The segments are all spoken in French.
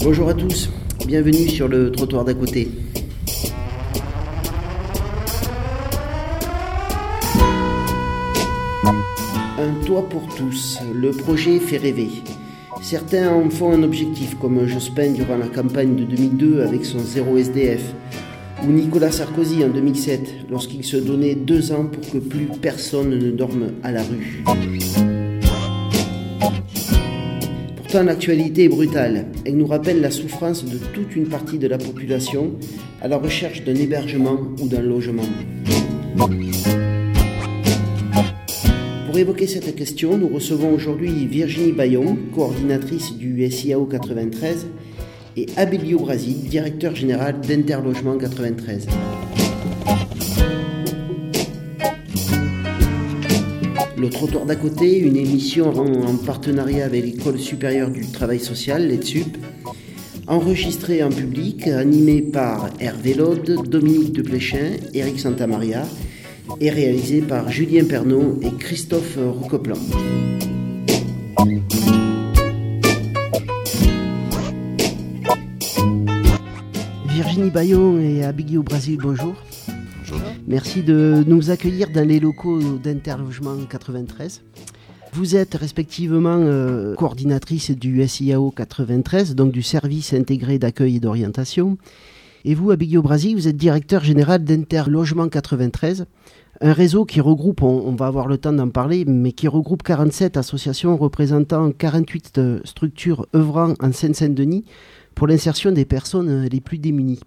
Bonjour à tous, bienvenue sur le trottoir d'à côté. Un toit pour tous, le projet fait rêver. Certains en font un objectif, comme Jospin durant la campagne de 2002 avec son zéro SDF, ou Nicolas Sarkozy en 2007, lorsqu'il se donnait deux ans pour que plus personne ne dorme à la rue. Pourtant, l'actualité est brutale. Elle nous rappelle la souffrance de toute une partie de la population à la recherche d'un hébergement ou d'un logement. Pour évoquer cette question, nous recevons aujourd'hui Virginie Bayon, coordinatrice du SIAO 93, et Abelio Brasil, directeur général d'Interlogement 93. Le trottoir d'à côté, une émission en partenariat avec l'École supérieure du travail social, l'ETSUP, enregistrée en public, animée par Hervé Lode, Dominique Depléchin, Eric Santamaria, et réalisée par Julien Pernaud et Christophe Roucoplan. Virginie Bayon et Abigui au Brésil, bonjour. Merci de nous accueillir dans les locaux d'Interlogement 93. Vous êtes respectivement euh, coordinatrice du SIAO 93, donc du service intégré d'accueil et d'orientation. Et vous, Abigui au Brésil, vous êtes directeur général d'Interlogement 93, un réseau qui regroupe, on, on va avoir le temps d'en parler, mais qui regroupe 47 associations représentant 48 euh, structures œuvrant en Seine-Saint-Denis pour l'insertion des personnes euh, les plus démunies.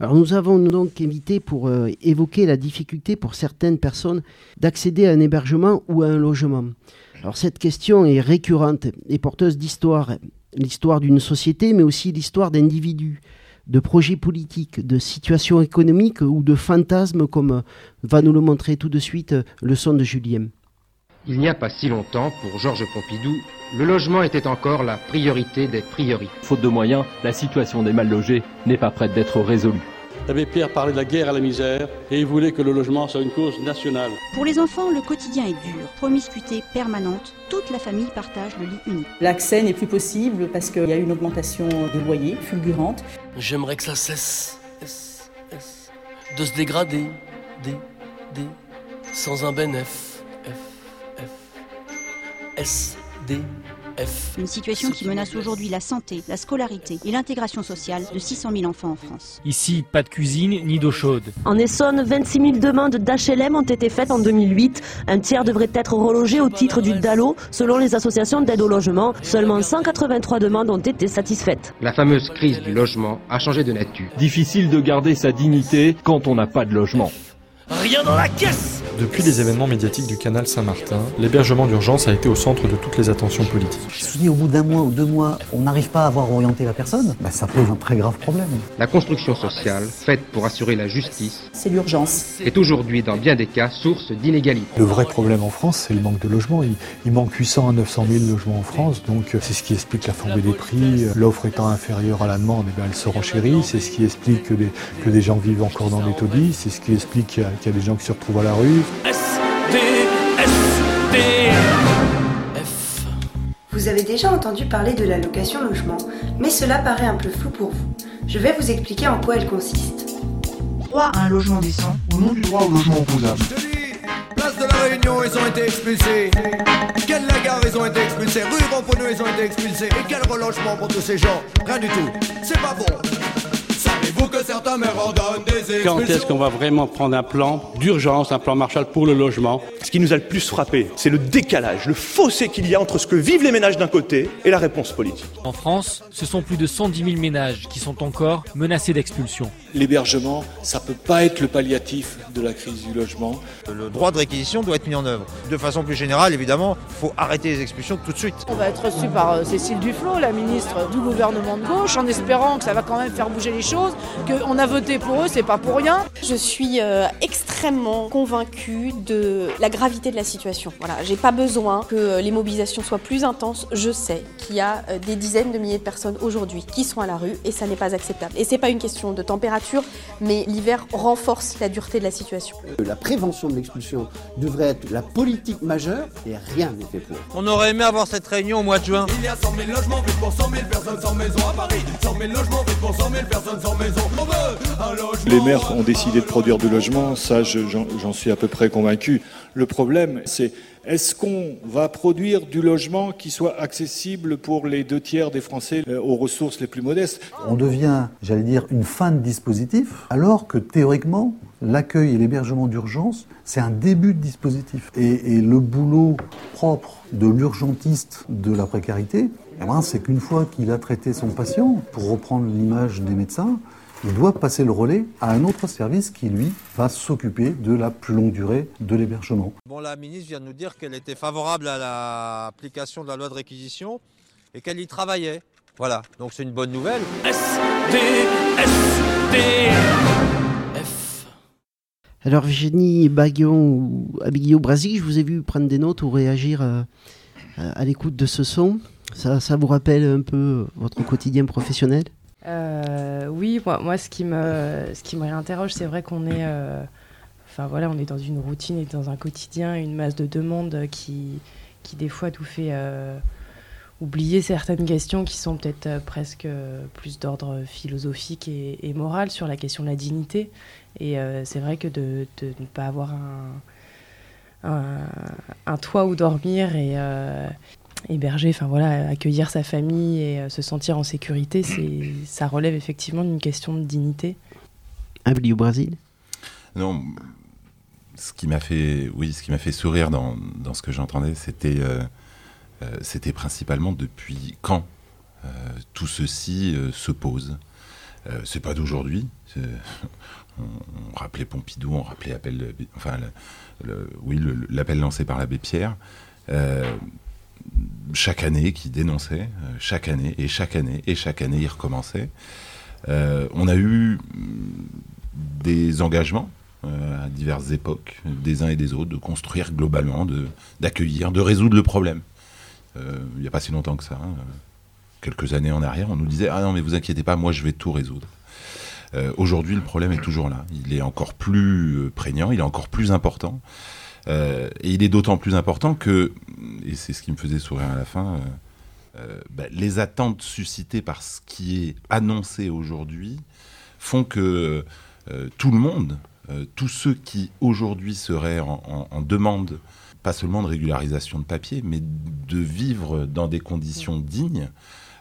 Alors nous avons donc invité pour euh, évoquer la difficulté pour certaines personnes d'accéder à un hébergement ou à un logement. Alors cette question est récurrente et porteuse d'histoire, l'histoire d'une société mais aussi l'histoire d'individus, de projets politiques, de situations économiques ou de fantasmes comme euh, va nous le montrer tout de suite euh, le son de Julien. Il n'y a pas si longtemps, pour Georges Pompidou, le logement était encore la priorité des priorités. Faute de moyens, la situation des mal logés n'est pas prête d'être résolue. L'abbé Pierre parlait de la guerre à la misère et il voulait que le logement soit une cause nationale. Pour les enfants, le quotidien est dur. Promiscuité permanente, toute la famille partage le lit unique. L'accès n'est plus possible parce qu'il y a une augmentation des loyers fulgurante. J'aimerais que ça cesse S, S, de se dégrader, D, D, sans un bénéf, F, F, S, D, F. Une situation qui menace aujourd'hui la santé, la scolarité et l'intégration sociale de 600 000 enfants en France. Ici, pas de cuisine ni d'eau chaude. En Essonne, 26 000 demandes d'HLM ont été faites en 2008. Un tiers devrait être relogé au titre du DALO, selon les associations d'aide au logement. Seulement 183 demandes ont été satisfaites. La fameuse crise du logement a changé de nature. Difficile de garder sa dignité quand on n'a pas de logement. Rien dans la caisse Depuis les événements médiatiques du canal Saint-Martin, l'hébergement d'urgence a été au centre de toutes les attentions politiques. Si au bout d'un mois ou deux mois, on n'arrive pas à avoir orienté la personne, bah, ça pose un très grave problème. La construction sociale, faite pour assurer la justice, C'est l'urgence. est aujourd'hui dans bien des cas source d'inégalités. Le vrai problème en France, c'est le manque de logements. Il, il manque 800 à 900 000 logements en France, donc euh, c'est ce qui explique la flambée des prix. L'offre étant inférieure à la demande, eh ben, elle se renchérit. C'est ce qui explique que des, que des gens vivent encore dans des taudis. C'est ce qui explique qu'il y, a- qu'il y a des gens qui se retrouvent à la rue. S, D, S, D, F. Vous avez déjà entendu parler de la location logement, mais cela paraît un peu flou pour vous. Je vais vous expliquer en quoi elle consiste. Droit à un logement décent au nom du droit au logement opposable. Place de la Réunion, ils ont été expulsés. Quelle la gare, ils ont été expulsés. Rue Ramponneau, ils ont été expulsés. Et quel relogement pour tous ces gens? Rien du tout. C'est pas bon. Savez-vous que certains des expulsions Quand est-ce qu'on va vraiment prendre un plan d'urgence, un plan Marshall pour le logement? Ce qui nous a le plus frappé, c'est le décalage, le fossé qu'il y a entre ce que vivent les ménages d'un côté et la réponse politique. En France, ce sont plus de 110 000 ménages qui sont encore menacés d'expulsion. L'hébergement, ça peut pas être le palliatif de la crise du logement. Le droit de réquisition doit être mis en œuvre. De façon plus générale, évidemment, il faut arrêter les expulsions tout de suite. On va être reçu par euh, Cécile Duflot, la ministre du gouvernement de gauche, en espérant que ça va quand même faire bouger les choses. Qu'on a voté pour eux, c'est pas pour rien. Je suis euh, extrêmement convaincue de la gravité de la situation. Voilà, j'ai pas besoin que les mobilisations soient plus intenses. Je sais qu'il y a euh, des dizaines de milliers de personnes aujourd'hui qui sont à la rue et ça n'est pas acceptable. Et c'est pas une question de température, mais l'hiver renforce la dureté de la situation. La prévention de l'expulsion devrait être la politique majeure et rien n'est fait pour. On aurait aimé avoir cette réunion au mois de juin. Il y a 100 000 logements vides pour 100 000 personnes sans maison à Paris. 100 000 logements vides pour 100 000 personnes sans maison. Les maires ont décidé de produire du logement, ça je- j'en suis à peu près convaincu. Le problème, c'est est-ce qu'on va produire du logement qui soit accessible pour les deux tiers des Français euh, aux ressources les plus modestes? On devient, j'allais dire, une fin de dispositif, alors que théoriquement, l'accueil et l'hébergement d'urgence, c'est un début de dispositif. Et, et le boulot propre de l'urgentiste de la précarité, eh ben, c'est qu'une fois qu'il a traité son patient, pour reprendre l'image des médecins, il doit passer le relais à un autre service qui, lui, va s'occuper de la plus longue durée de l'hébergement. Bon, la ministre vient de nous dire qu'elle était favorable à l'application de la loi de réquisition et qu'elle y travaillait. Voilà, donc c'est une bonne nouvelle. Alors Virginie Baguillon ou Abiguillot Brasic, je vous ai vu prendre des notes ou réagir euh, à l'écoute de ce son. Ça, ça vous rappelle un peu votre quotidien professionnel? Euh, oui, moi, moi, ce qui me, ce qui me réinterroge, c'est vrai qu'on est, euh, voilà, on est dans une routine et dans un quotidien, une masse de demandes qui, qui des fois nous fait euh, oublier certaines questions qui sont peut-être presque plus d'ordre philosophique et, moral sur la question de la dignité. Et c'est vrai que de, ne pas avoir un, un, un toit où dormir et héberger, enfin voilà, accueillir sa famille et euh, se sentir en sécurité, c'est, ça relève effectivement d'une question de dignité. Abli au Brésil? Non, ce qui m'a fait, oui, ce qui m'a fait sourire dans, dans ce que j'entendais, c'était, euh, euh, c'était principalement depuis quand euh, tout ceci euh, se pose. Euh, c'est pas d'aujourd'hui. c'est- On, on rappelait Pompidou, on rappelait appel, de- enfin, le- le- oui, le- l'appel lancé par l'abbé Pierre. Chaque année qui dénonçait, euh, chaque année et chaque année et chaque année il recommençait. Euh, on a eu mm, des engagements euh, à diverses époques, des uns et des autres, de construire globalement, d'accueillir, de, résoudre le problème. Il n'y a pas si longtemps que ça, hein, quelques années en arrière, on nous disait Ah non, mais vous inquiétez pas, moi je vais tout résoudre. Aujourd'hui, le problème est toujours là. Il est encore plus prégnant, il est encore plus important. Euh, et il est d'autant plus important que, et c'est ce qui me faisait sourire à la fin, euh, euh, bah, les attentes suscitées par ce qui est annoncé aujourd'hui font que tout le monde, tous ceux qui aujourd'hui seraient en, en- demande, pas seulement de régularisation de papier, mais de vivre dans des conditions dignes,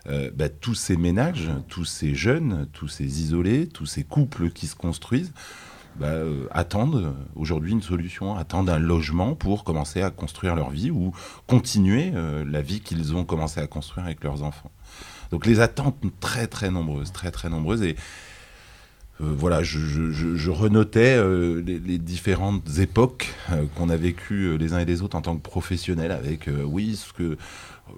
bah, tous ces ménages, tous ces jeunes, tous ces isolés, tous ces couples qui se construisent, bah, euh, attendent aujourd'hui une solution, attendent un logement pour commencer à construire leur vie ou continuer euh, la vie qu'ils ont commencé à construire avec leurs enfants. Donc les attentes très très nombreuses, très très nombreuses et euh, voilà, je, renotais les, les différentes époques qu'on a vécues les uns et les autres en tant que professionnels avec, oui, ce que,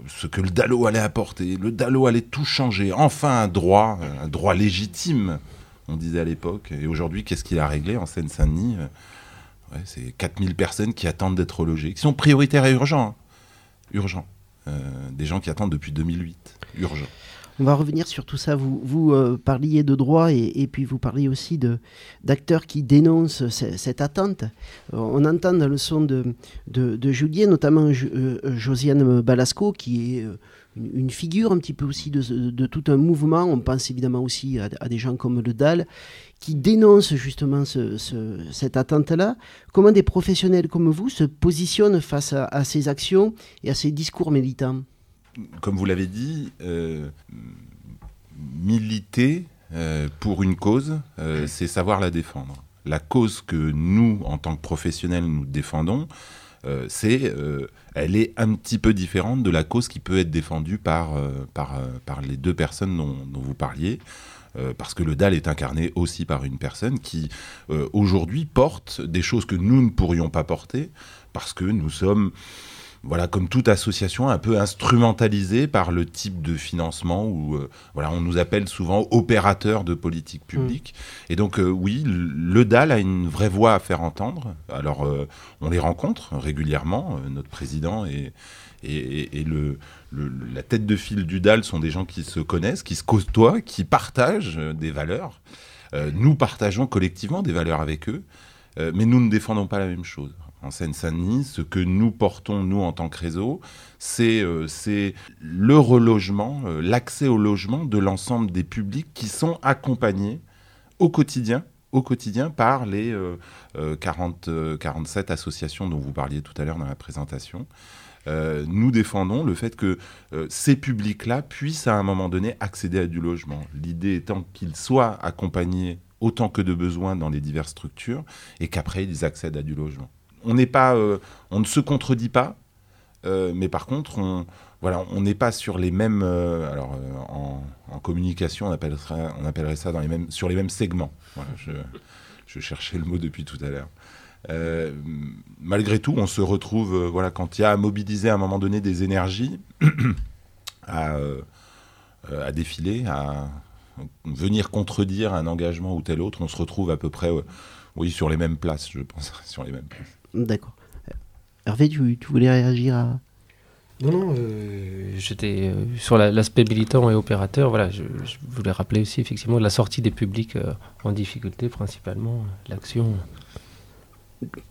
ce que le DALO allait apporter. Le DALO allait tout changer. Enfin, un droit, un droit légitime, on disait à l'époque. Et aujourd'hui, qu'est-ce qu'il a réglé en Seine-Saint-Denis Euh, C'est 4000 personnes qui attendent d'être logées, qui sont prioritaires et urgents. hein. Urgents. Euh, des gens qui attendent depuis 2008. Urgent. On va revenir sur tout ça. Vous, euh, parliez de droit et, puis vous parliez aussi d'acteurs qui dénoncent ce- cette attente. On entend dans le son de, de, Julien, notamment Jo- Josiane Balasco, qui est une, figure un petit peu aussi de, tout un mouvement. On pense évidemment aussi à, des gens comme le DAL, qui dénoncent justement ce- ce- cette attente-là. Comment des professionnels comme vous se positionnent face à, à ces actions et à ces discours militants? Comme vous l'avez dit, euh, militer euh, pour une cause, euh, c'est savoir la défendre. La cause que nous, en tant que professionnels, nous défendons, euh, c'est, euh, elle est un petit peu différente de la cause qui peut être défendue par, euh, les deux personnes dont, vous parliez. Parce que le DAL est incarné aussi par une personne qui, aujourd'hui, porte des choses que nous ne pourrions pas porter, parce que nous sommes voilà, comme toute association, un peu instrumentalisée par le type de financement où, euh, voilà, on nous appelle souvent opérateurs de politique publique. Et donc, euh, oui, le DAL a une vraie voix à faire entendre. Alors, euh, on les rencontre régulièrement. notre président et, et, le, la tête de file du DAL sont des gens qui se connaissent, qui se côtoient, qui partagent des valeurs. nous partageons collectivement des valeurs avec eux, mais nous ne défendons pas la même chose en Seine-Saint-Denis, ce que nous portons, nous, en tant que réseau, c'est euh, le relogement, euh, l'accès au logement de l'ensemble des publics qui sont accompagnés au quotidien au quotidien par les 40, euh, 47 associations dont vous parliez tout à l'heure dans la présentation. nous défendons le fait que ces publics-là puissent à un moment donné accéder à du logement. L'idée étant qu'ils soient accompagnés autant que de besoin dans les diverses structures et qu'après ils accèdent à du logement on n'est pas, euh, on ne se contredit pas, euh, mais par contre, on, n'est pas sur les mêmes. Euh, alors, en, communication, on appellerait, ça sur les mêmes segments. je, cherchais le mot depuis tout à l'heure. malgré tout, on se retrouve, voilà, quand il y a à mobiliser à un moment donné des énergies, à, à défiler, à venir contredire un engagement ou tel autre, on se retrouve à peu près, oui, sur les mêmes places, je pense, sur les mêmes places. D'accord. Hervé, tu, voulais réagir à. Non, non, euh, j'étais euh, sur l'aspect militant et opérateur. Voilà, je, voulais rappeler aussi effectivement la sortie des publics euh, en difficulté, principalement l'action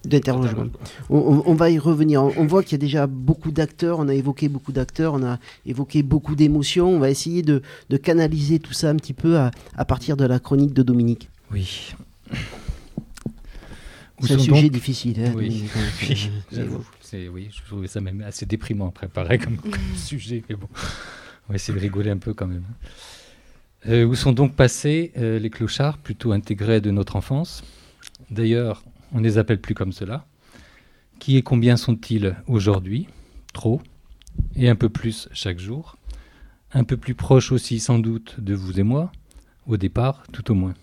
d'interlogement. On, va y revenir. On, voit qu'il y a déjà beaucoup d'acteurs. On a évoqué beaucoup d'acteurs. On a évoqué beaucoup d'émotions. On va essayer de, canaliser tout ça un petit peu à, à partir de la chronique de Dominique. Oui. C'est un sujet difficile. Hein, oui. oui, je trouvais ça même assez déprimant à préparer comme, sujet, mais bon, on va essayer de rigoler un peu quand même. Euh, où sont donc passés euh, les clochards, plutôt intégrés de notre enfance? D'ailleurs, on ne les appelle plus comme cela. Qui et combien sont-ils aujourd'hui? Trop. Et un peu plus chaque jour. Un peu plus proches aussi sans doute de vous et moi, au départ, tout au moins.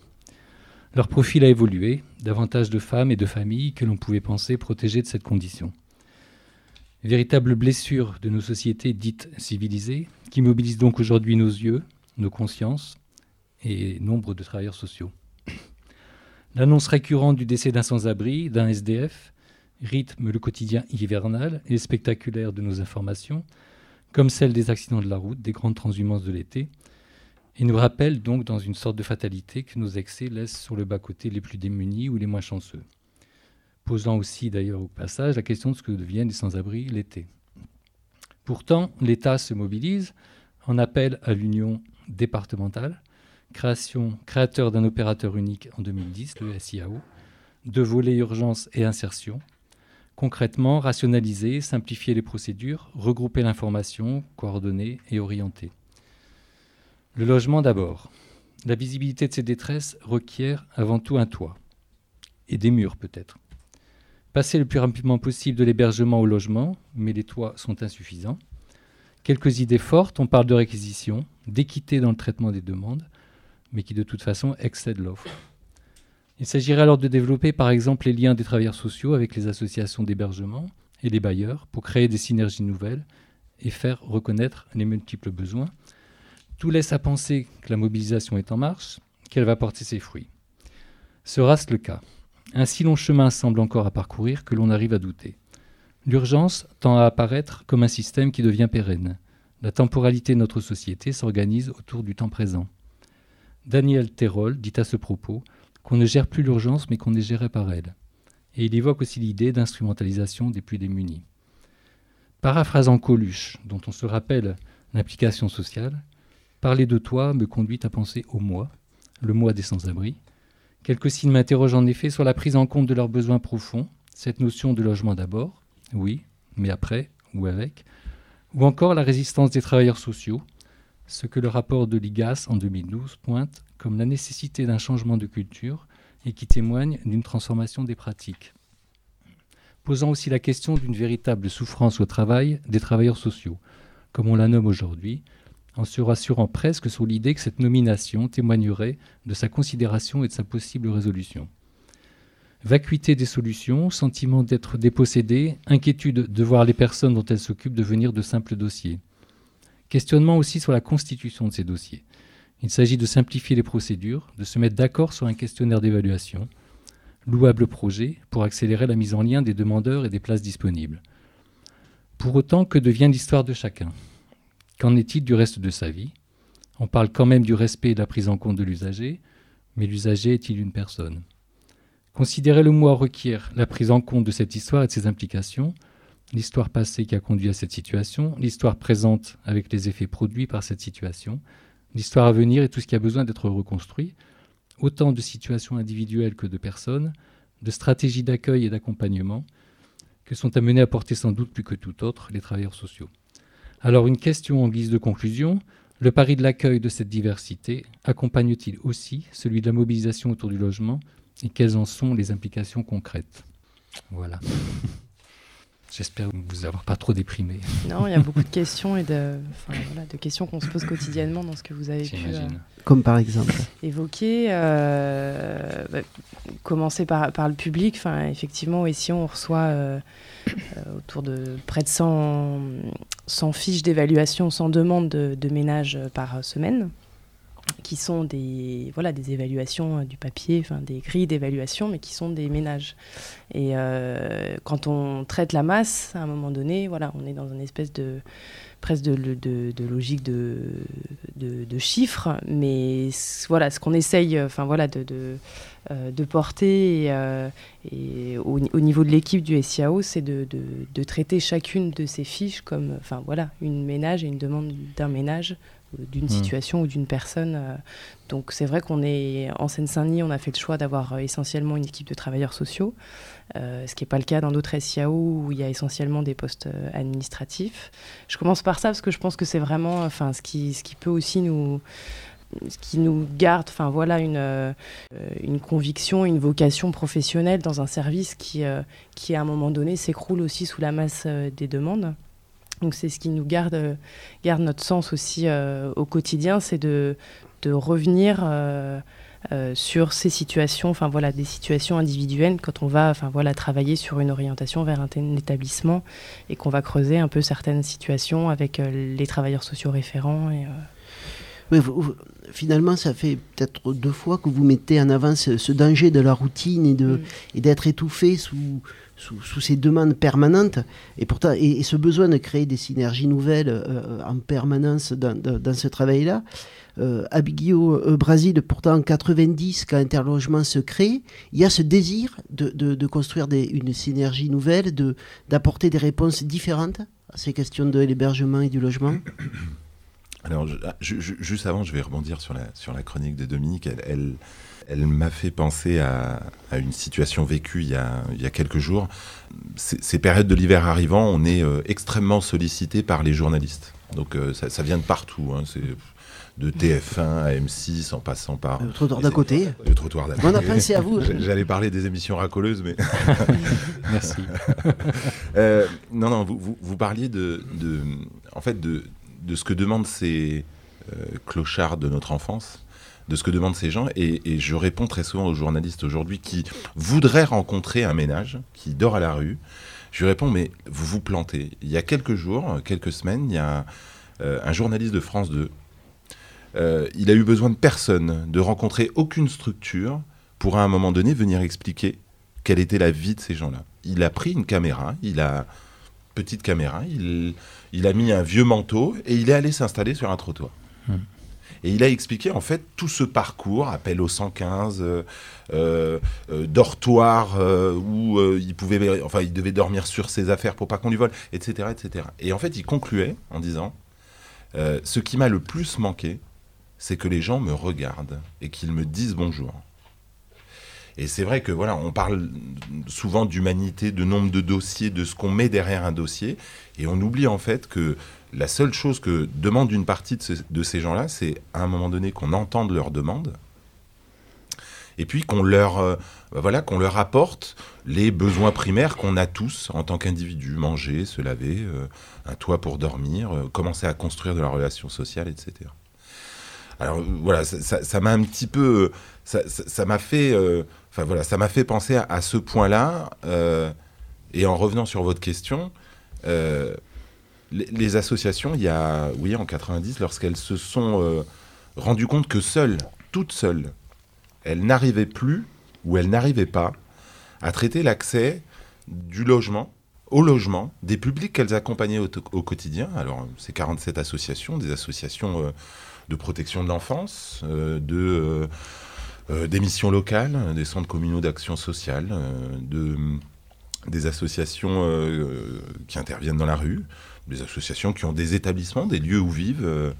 Leur profil a évolué, davantage de femmes et de familles que l'on pouvait penser protégées de cette condition. Véritable blessure de nos sociétés dites civilisées, qui mobilisent donc aujourd'hui nos yeux, nos consciences et nombre de travailleurs sociaux. L'annonce récurrente du décès d'un sans-abri, d'un SDF, rythme le quotidien hivernal et spectaculaire de nos informations, comme celle des accidents de la route, des grandes transhumances de l'été, et nous rappelle donc dans une sorte de fatalité que nos excès laissent sur le bas-côté les plus démunis ou les moins chanceux. Posant aussi d'ailleurs au passage la question de ce que deviennent les sans-abri l'été. Pourtant, l'État se mobilise en appel à l'union départementale, création, créateur d'un opérateur unique en 2010, le SIAO, de volets urgence et insertion. Concrètement, rationaliser, simplifier les procédures, regrouper l'information, coordonner et orienter. Le logement d'abord. La visibilité de ces détresses requiert avant tout un toit. Et des murs peut-être. Passer le plus rapidement possible de l'hébergement au logement, mais les toits sont insuffisants. Quelques idées fortes, on parle de réquisition, d'équité dans le traitement des demandes, mais qui de toute façon excèdent l'offre. Il s'agirait alors de développer par exemple les liens des travailleurs sociaux avec les associations d'hébergement et les bailleurs pour créer des synergies nouvelles et faire reconnaître les multiples besoins, tout laisse à penser que la mobilisation est en marche, qu'elle va porter ses fruits. Sera-ce le cas Un si long chemin semble encore à parcourir que l'on arrive à douter. L'urgence tend à apparaître comme un système qui devient pérenne. La temporalité de notre société s'organise autour du temps présent. Daniel Terrol dit à ce propos qu'on ne gère plus l'urgence mais qu'on est géré par elle. Et il évoque aussi l'idée d'instrumentalisation des plus démunis. Paraphrasant Coluche, dont on se rappelle l'implication sociale, Parler de toi me conduit à penser au moi, le moi des sans-abri. Quelques signes m'interrogent en effet sur la prise en compte de leurs besoins profonds, cette notion de logement d'abord, oui, mais après ou avec, ou encore la résistance des travailleurs sociaux, ce que le rapport de l'IGAS en 2012 pointe comme la nécessité d'un changement de culture et qui témoigne d'une transformation des pratiques. Posant aussi la question d'une véritable souffrance au travail des travailleurs sociaux, comme on la nomme aujourd'hui, en se rassurant presque sur l'idée que cette nomination témoignerait de sa considération et de sa possible résolution. Vacuité des solutions, sentiment d'être dépossédé, inquiétude de voir les personnes dont elles s'occupent devenir de simples dossiers. Questionnement aussi sur la constitution de ces dossiers. Il s'agit de simplifier les procédures, de se mettre d'accord sur un questionnaire d'évaluation. Louable projet pour accélérer la mise en lien des demandeurs et des places disponibles. Pour autant, que devient l'histoire de chacun? Qu'en est-il du reste de sa vie? On parle quand même du respect et de la prise en compte de l'usager, mais l'usager est-il une personne? Considérer le moi requiert la prise en compte de cette histoire et de ses implications, l'histoire passée qui a conduit à cette situation, l'histoire présente avec les effets produits par cette situation, l'histoire à venir et tout ce qui a besoin d'être reconstruit, autant de situations individuelles que de personnes, de stratégies d'accueil et d'accompagnement, que sont amenés à porter sans doute plus que tout autre les travailleurs sociaux. Alors une question en guise de conclusion, le pari de l'accueil de cette diversité accompagne-t-il aussi celui de la mobilisation autour du logement? Et quelles en sont les implications concrètes? Voilà. J'espère vous avoir pas trop déprimé. Non, il y a beaucoup de questions et de, enfin, voilà, de questions qu'on se pose quotidiennement dans ce que vous avez pu euh, Comme par exemple évoquer. Euh, bah, commencer par, par le public. Enfin, effectivement, ici, on reçoit euh, euh, autour de près de 100, 100 fiches d'évaluation, 100 demandes de, de ménage par semaine qui sont des, voilà, des évaluations euh, du papier, des grilles d'évaluation, mais qui sont des ménages. Et euh, quand on traite la masse, à un moment donné, voilà, on est dans une espèce de presque de, de, logique de, de, chiffres, mais voilà, ce qu'on essaye, enfin voilà, de, euh, porter et, au, au, niveau de l'équipe du SIAO, c'est de, traiter chacune de ces fiches comme, enfin voilà, une ménage et une demande d'un ménage d'une hmm. situation ou d'une personne. Euh. Donc c'est vrai qu'on est en Seine-Saint-Denis, on a fait le choix d'avoir euh, essentiellement une équipe de travailleurs sociaux, euh, ce qui n'est pas le cas dans d'autres SIAO où il y a essentiellement des postes administratifs. Je commence par ça parce que je pense que c'est vraiment, enfin, ce qui, ce qui peut aussi nous ce qui nous garde, enfin voilà, une, une conviction, une vocation professionnelle dans un service qui, qui à un moment donné s'écroule aussi sous la masse des demandes. Donc c'est ce qui nous garde, garde notre sens aussi euh, au quotidien, c'est de, revenir euh, euh, sur ces situations, enfin voilà, des situations individuelles quand on va, voilà, travailler sur une orientation vers un, établissement et qu'on va creuser un peu certaines situations avec les travailleurs sociaux référents. Et, oui, finalement, ça fait peut-être deux fois que vous mettez en avant ce, danger de la routine et de mm. et d'être étouffé sous sous, ces demandes permanentes et, pourtant, et, ce besoin de créer des synergies nouvelles euh, en permanence dans, ce travail-là. Euh, Abigio euh, Brésil, pourtant en 90, quand Interlogement se crée, il y a ce désir de, de, construire des, une synergie nouvelle, d'apporter des réponses différentes à ces questions de l'hébergement et du logement. Alors, ah, juste avant, je vais rebondir sur la, sur la chronique de Dominique. elle elle m'a fait penser à, une situation vécue il y a, quelques jours. Ces, périodes de l'hiver arrivant, on est euh, extrêmement sollicité par les journalistes. Donc euh, ça, vient de partout. Hein. c'est de TF1 à M6 en passant par. Le trottoir d'à côté. Le trottoir d'à côté. On a pensé à vous. J'allais parler des émissions racoleuses, mais. Merci. Euh, non, non, vous, vous, parliez de, de, en fait, de, de ce que demandent ces clochards de notre enfance de ce que demandent ces gens. Et, je réponds très souvent aux journalistes aujourd'hui qui voudraient rencontrer un ménage qui dort à la rue. Je lui réponds, mais vous vous plantez. Il y a quelques jours, quelques semaines, il y a euh, un journaliste de France 2. Euh, il a eu besoin de personne, de rencontrer aucune structure pour à un moment donné venir expliquer quelle était la vie de ces gens-là. Il a pris une caméra, il a petite caméra, il, il a mis un vieux manteau et il est allé s'installer sur un trottoir. Hmm. Et il a expliqué en fait tout ce parcours, appel au 115, euh, euh, euh, dortoir où il pouvait, enfin il devait dormir sur ses affaires pour pas qu'on lui vole, etc., etc. Et en fait, il concluait en disant ce qui m'a le plus manqué, c'est que les gens me regardent et qu'ils me disent bonjour. Et c'est vrai que voilà, on parle souvent d'humanité, de nombre de dossiers, de ce qu'on met derrière un dossier, et on oublie en fait que la seule chose que demande une partie de, ces gens-là, c'est à un moment donné qu'on entende leurs demandes. Et puis qu'on leur, euh, voilà, qu'on leur apporte les besoins primaires qu'on a tous en tant qu'individu. Manger, se laver, euh, un toit pour dormir, euh, commencer à construire de la relation sociale, etc. Alors voilà, ça m'a un petit peu, ça m'a fait Enfin voilà, ça m'a fait penser à, ce point-là. euh, et en revenant sur votre question, euh, les, associations, il y a, oui, en 90, lorsqu'elles se sont euh, rendues compte que seules, toutes seules, elles n'arrivaient plus ou elles n'arrivaient pas à traiter l'accès du logement au logement des publics qu'elles accompagnaient au, au quotidien. Alors, c'est 47 associations, des associations de protection de l'enfance, de des missions locales, des centres communaux d'action sociale, euh, de, des associations euh, qui interviennent dans la rue, des associations qui ont des établissements, des lieux où vivent euh,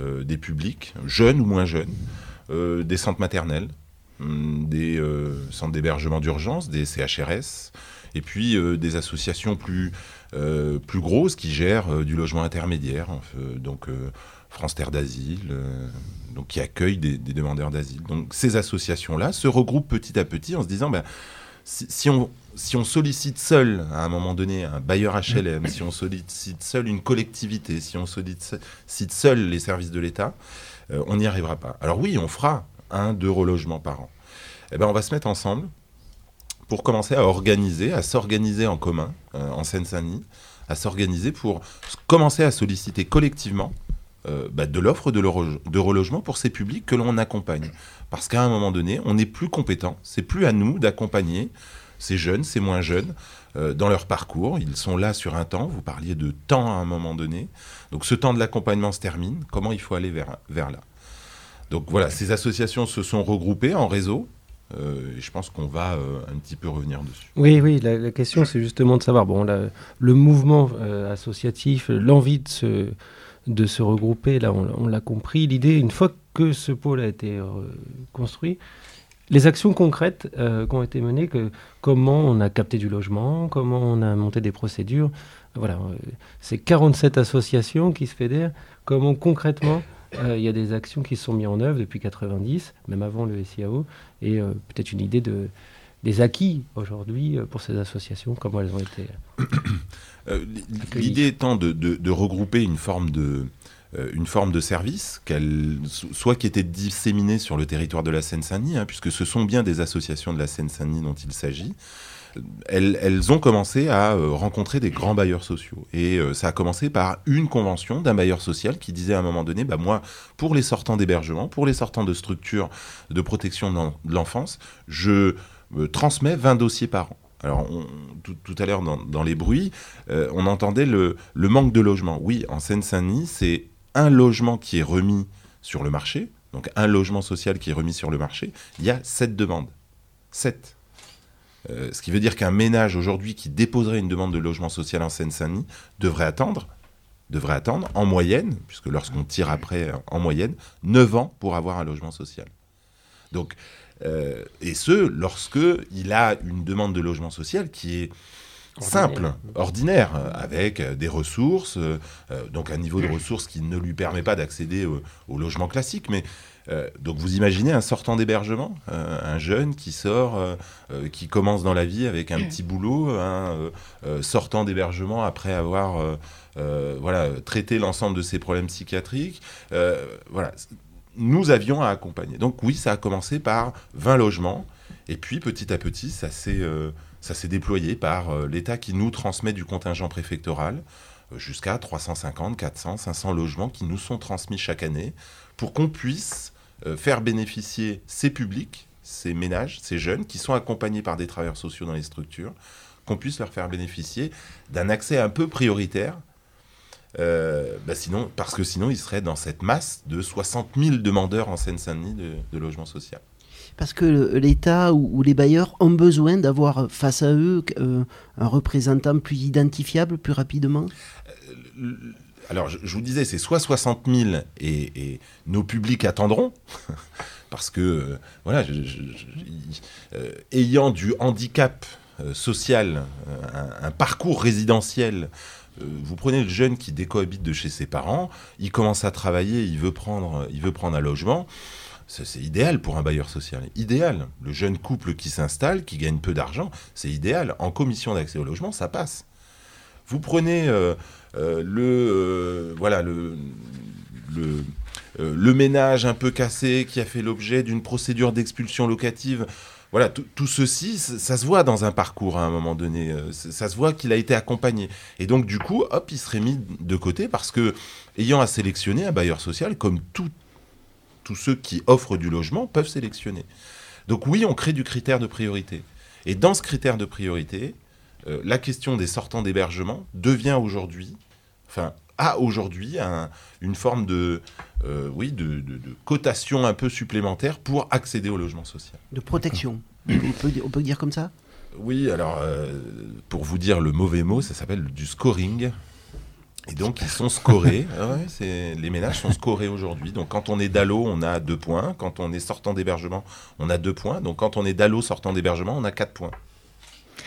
euh, des publics, jeunes ou moins jeunes, euh, des centres maternels, hum, des euh, centres d'hébergement d'urgence, des CHRS, et puis euh, des associations plus, euh, plus grosses qui gèrent euh, du logement intermédiaire, euh, donc euh, France Terre d'Asile, euh, qui accueillent des, demandeurs d'asile. Donc ces associations-là se regroupent petit à petit en se disant, ben, si, on, si on sollicite seul, à un moment donné, un bailleur HLM, si on sollicite seul une collectivité, si on sollicite seul les services de l'État, euh, on n'y arrivera pas. Alors oui, on fera un, deux relogements par an. Eh ben, on va se mettre ensemble pour commencer à organiser, à s'organiser en commun, euh, en Seine-Saint-Denis, à s'organiser pour commencer à solliciter collectivement euh, bah, de l'offre de, relogement pour ces publics que l'on accompagne. Parce qu'à un moment donné, on n'est plus compétent, c'est plus à nous d'accompagner ces jeunes, ces moins jeunes, euh, dans leur parcours. Ils sont là sur un temps, vous parliez de temps à un moment donné. Donc ce temps de l'accompagnement se termine, comment il faut aller vers, vers là? Donc voilà, ces associations se sont regroupées en réseau, euh, et je pense qu'on va un petit peu revenir dessus. Oui, oui, la, question c'est justement de savoir, bon, le mouvement associatif, l'envie de se, de se regrouper, là on, l'a compris, l'idée, une fois que ce pôle a été euh, construit, les actions concrètes euh, qui ont été menées, comment on a capté du logement, comment on a monté des procédures, voilà, euh, c'est 47 associations qui se fédèrent, comment concrètement il y a des actions qui sont mises en œuvre depuis 90, même avant le SIAO, et peut-être une idée de, des acquis aujourd'hui pour ces associations, comment elles ont été. L'idée étant de, regrouper une forme de, euh, service, soit qui était disséminée sur le territoire de la Seine-Saint-Denis, hein, puisque ce sont bien des associations de la Seine-Saint-Denis dont il s'agit. Elles, ont commencé à euh, rencontrer des grands bailleurs sociaux. Et euh, ça a commencé par une convention d'un bailleur social qui disait à un moment donné, bah, moi, pour les sortants d'hébergement, pour les sortants de structures de protection de l'en- de l'enfance, je transmets 20 dossiers par an. Alors, on- tout, tout à l'heure, dans, dans les bruits, euh, on entendait le, le manque de logement. Oui, en Seine-Saint-Denis, c'est un logement qui est remis sur le marché, donc un logement social qui est remis sur le marché. Il y a sept demandes. Sept. Euh, ce qui veut dire qu'un ménage aujourd'hui qui déposerait une demande de logement social en Seine-Saint-Denis devrait attendre, devrait attendre en moyenne, puisque lorsqu'on tire après en moyenne, 9 ans pour avoir un logement social. Donc, euh, et ce, lorsque il a une demande de logement social qui est simple, ordinaire, avec des ressources, euh, donc un niveau de ressources qui ne lui permet pas d'accéder au, au logement classique, mais euh, donc vous imaginez un sortant d'hébergement, euh, un jeune qui sort, euh, qui commence dans la vie avec un petit boulot, un euh, sortant d'hébergement après avoir voilà, traité l'ensemble de ses problèmes psychiatriques. Voilà, nous avions à accompagner. Donc oui, ça a commencé par 20 logements, et puis petit à petit, ça s'est euh, ça s'est déployé par euh, l'État qui nous transmet du contingent préfectoral euh, jusqu'à 350, 400, 500 logements qui nous sont transmis chaque année pour qu'on puisse faire bénéficier ces publics, ces ménages, ces jeunes qui sont accompagnés par des travailleurs sociaux dans les structures, qu'on puisse leur faire bénéficier d'un accès un peu prioritaire euh, bah sinon, parce que sinon, ils seraient dans cette masse de 60 000 demandeurs en Seine-Saint-Denis de, de logement social. Parce que l'État ou, ou les bailleurs ont besoin d'avoir face à eux euh, un représentant plus identifiable plus rapidement? Alors, je, je vous disais, c'est soit 60 000 et, et nos publics attendront, parce que, euh, voilà, je- je- je- il- euh, ayant du handicap euh, social, euh, un, un parcours résidentiel, euh, vous prenez le jeune qui décohabite de chez ses parents, il commence à travailler, il veut prendre, un logement. C'est idéal pour un bailleur social. Idéal. Le jeune couple qui s'installe, qui gagne peu d'argent, c'est idéal. En commission d'accès au logement, ça passe. Vous prenez euh, euh, le, euh, voilà, euh, le ménage un peu cassé qui a fait l'objet d'une procédure d'expulsion locative. Voilà, tout, ceci, ça, se voit dans un parcours à un moment donné. euh, ça se voit qu'il a été accompagné. Et donc, du coup, hop, il serait mis de côté parce que, ayant à sélectionner un bailleur social, comme tous ceux qui offrent du logement peuvent sélectionner. Donc, oui, on crée du critère de priorité. Et dans ce critère de priorité, euh, la question des sortants d'hébergement devient aujourd'hui, enfin, a aujourd'hui un- une forme de, euh, oui, de, de- de cotation un peu supplémentaire pour accéder au logement social. De protection. on, peut, on peut dire comme ça? Oui, alors, euh, pour vous dire le mauvais mot, ça s'appelle du scoring. Et donc, ils sont scorés. Ah ouais, les ménages sont scorés aujourd'hui. Donc, quand on est DALO, on a deux points. Quand on est sortant d'hébergement, on a deux points. Donc, quand on est DALO sortant d'hébergement, on a quatre points.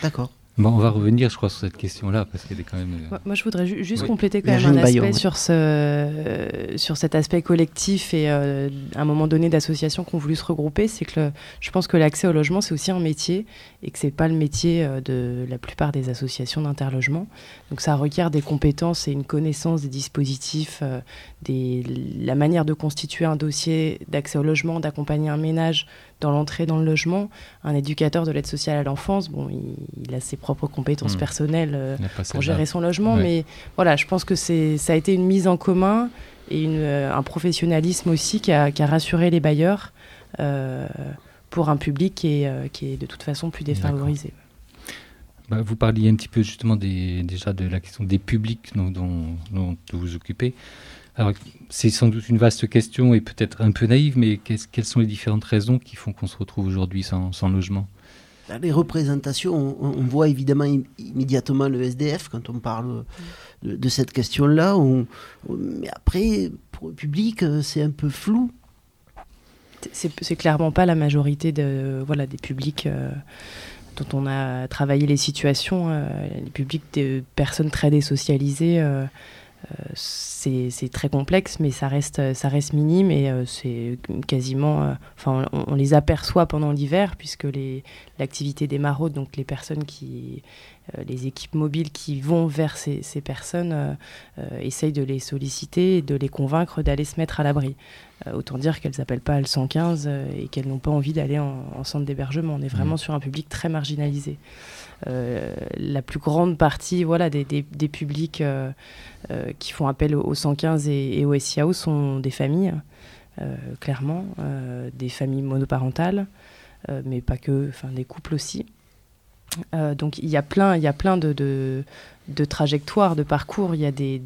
D'accord. Bon, on va revenir, je crois, sur cette question-là, parce qu'elle est quand même... euh, Moi, je voudrais ju- juste Oui. compléter quand même un aspect Bayon, sur, ce, euh, sur cet aspect collectif et euh, à un moment donné d'associations qui ont voulu se regrouper. C'est que le- je pense que l'accès au logement, c'est aussi un métier et que c'est pas le métier euh, de la plupart des associations d'interlogement. Donc ça requiert des compétences et une connaissance des dispositifs, euh, des, la manière de constituer un dossier d'accès au logement, d'accompagner un ménage dans l'entrée dans le logement. Un éducateur de l'aide sociale à l'enfance, bon, il, il a ses propres compétences Hmm. personnelles euh, pour gérer son logement, mais voilà, je pense que c'est, ça a été une mise en commun et une, euh, un professionnalisme aussi qui a, qui a rassuré les bailleurs euh, pour un public qui est, qui est de toute façon plus défavorisé. Bah, vous parliez un petit peu justement des, déjà de la question des publics dont, dont, dont vous vous occupez. Alors, c'est sans doute une vaste question et peut-être un peu naïve, mais qu'est-ce- quelles sont les différentes raisons qui font qu'on se retrouve aujourd'hui sans, sans logement? Dans les représentations, on, on voit évidemment im- immédiatement le SDF quand on parle de, de cette question-là. on- on- mais après, pour le public, euh, c'est un peu flou. C'est, c'est clairement pas la majorité de, voilà, des publics euh, dont on a travaillé les situations. euh, les publics de personnes très désocialisées, euh, c'est, très complexe, mais ça reste, ça reste minime et euh, c'est quasiment. euh, on, on les aperçoit pendant l'hiver puisque l'activité des maraudes, donc les personnes qui. Euh, les équipes mobiles qui vont vers ces, ces personnes euh, euh, essayent de les solliciter et de les convaincre d'aller se mettre à l'abri. Autant dire qu'elles n'appellent pas le 115 euh, et qu'elles n'ont pas envie d'aller en, en centre d'hébergement. On est vraiment Mhm. sur un public très marginalisé. Euh, la plus grande partie voilà, des, des- des publics euh, euh, qui font appel au, au 115 et, et au SIAO sont des familles, clairement, des familles monoparentales, mais pas que, enfin des couples aussi. Euh, donc il y a plein, il y a plein de, de, trajectoires, de parcours. Il y a des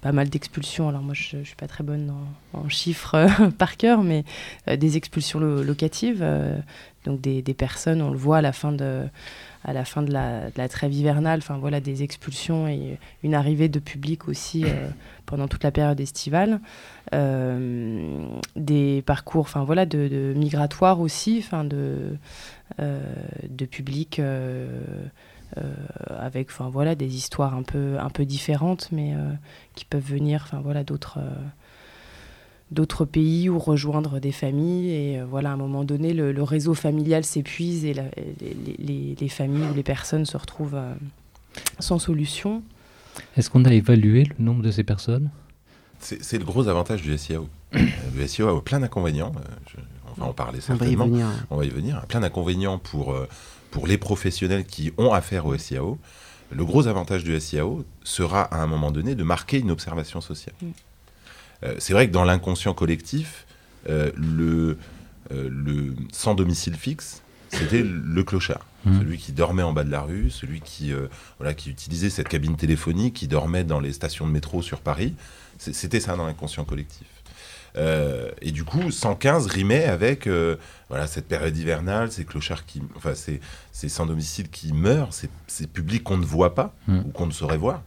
pas mal d'expulsions. Alors moi je, je suis pas très bonne en, chiffres par cœur, mais euh, des expulsions lo- locatives. euh, donc des, des personnes, on le voit à la fin de à la fin de la, de la trêve hivernale, enfin voilà des expulsions et une arrivée de public aussi pendant toute la période estivale, Euh, des parcours, enfin voilà de, migratoires aussi, enfin de euh, de public euh, avec enfin voilà des histoires un peu un peu différentes, mais qui peuvent venir, enfin voilà d'autres d'autres pays ou rejoindre des familles. Et voilà, à un moment donné, le, réseau familial s'épuise et les, les- les- les familles ou les personnes se retrouvent sans solution. Est-ce qu'on a évalué le nombre de ces personnes? C'est le gros avantage du SIAO. Euh, le SIAO a plein d'inconvénients. euh, on va en parler On va y certainement. venir. On va y venir. Plein d'inconvénients pour, euh, pour les professionnels qui ont affaire au SIAO. Le gros avantage du SIAO sera à un moment donné de marquer une observation sociale. Mm. Euh, c'est vrai que dans l'inconscient collectif, euh, le, euh, le sans domicile fixe, c'était le clochard. Mhm. Celui qui dormait en bas de la rue, celui qui, euh, voilà, qui utilisait cette cabine téléphonique, qui dormait dans les stations de métro sur Paris. C'était ça dans l'inconscient collectif. Euh, et du coup, 115 rimait avec euh, voilà, cette période hivernale, ces clochards qui. Enfin, ces, ces sans domicile qui meurent, ces, ces publics qu'on ne voit pas Mm. ou qu'on ne saurait voir.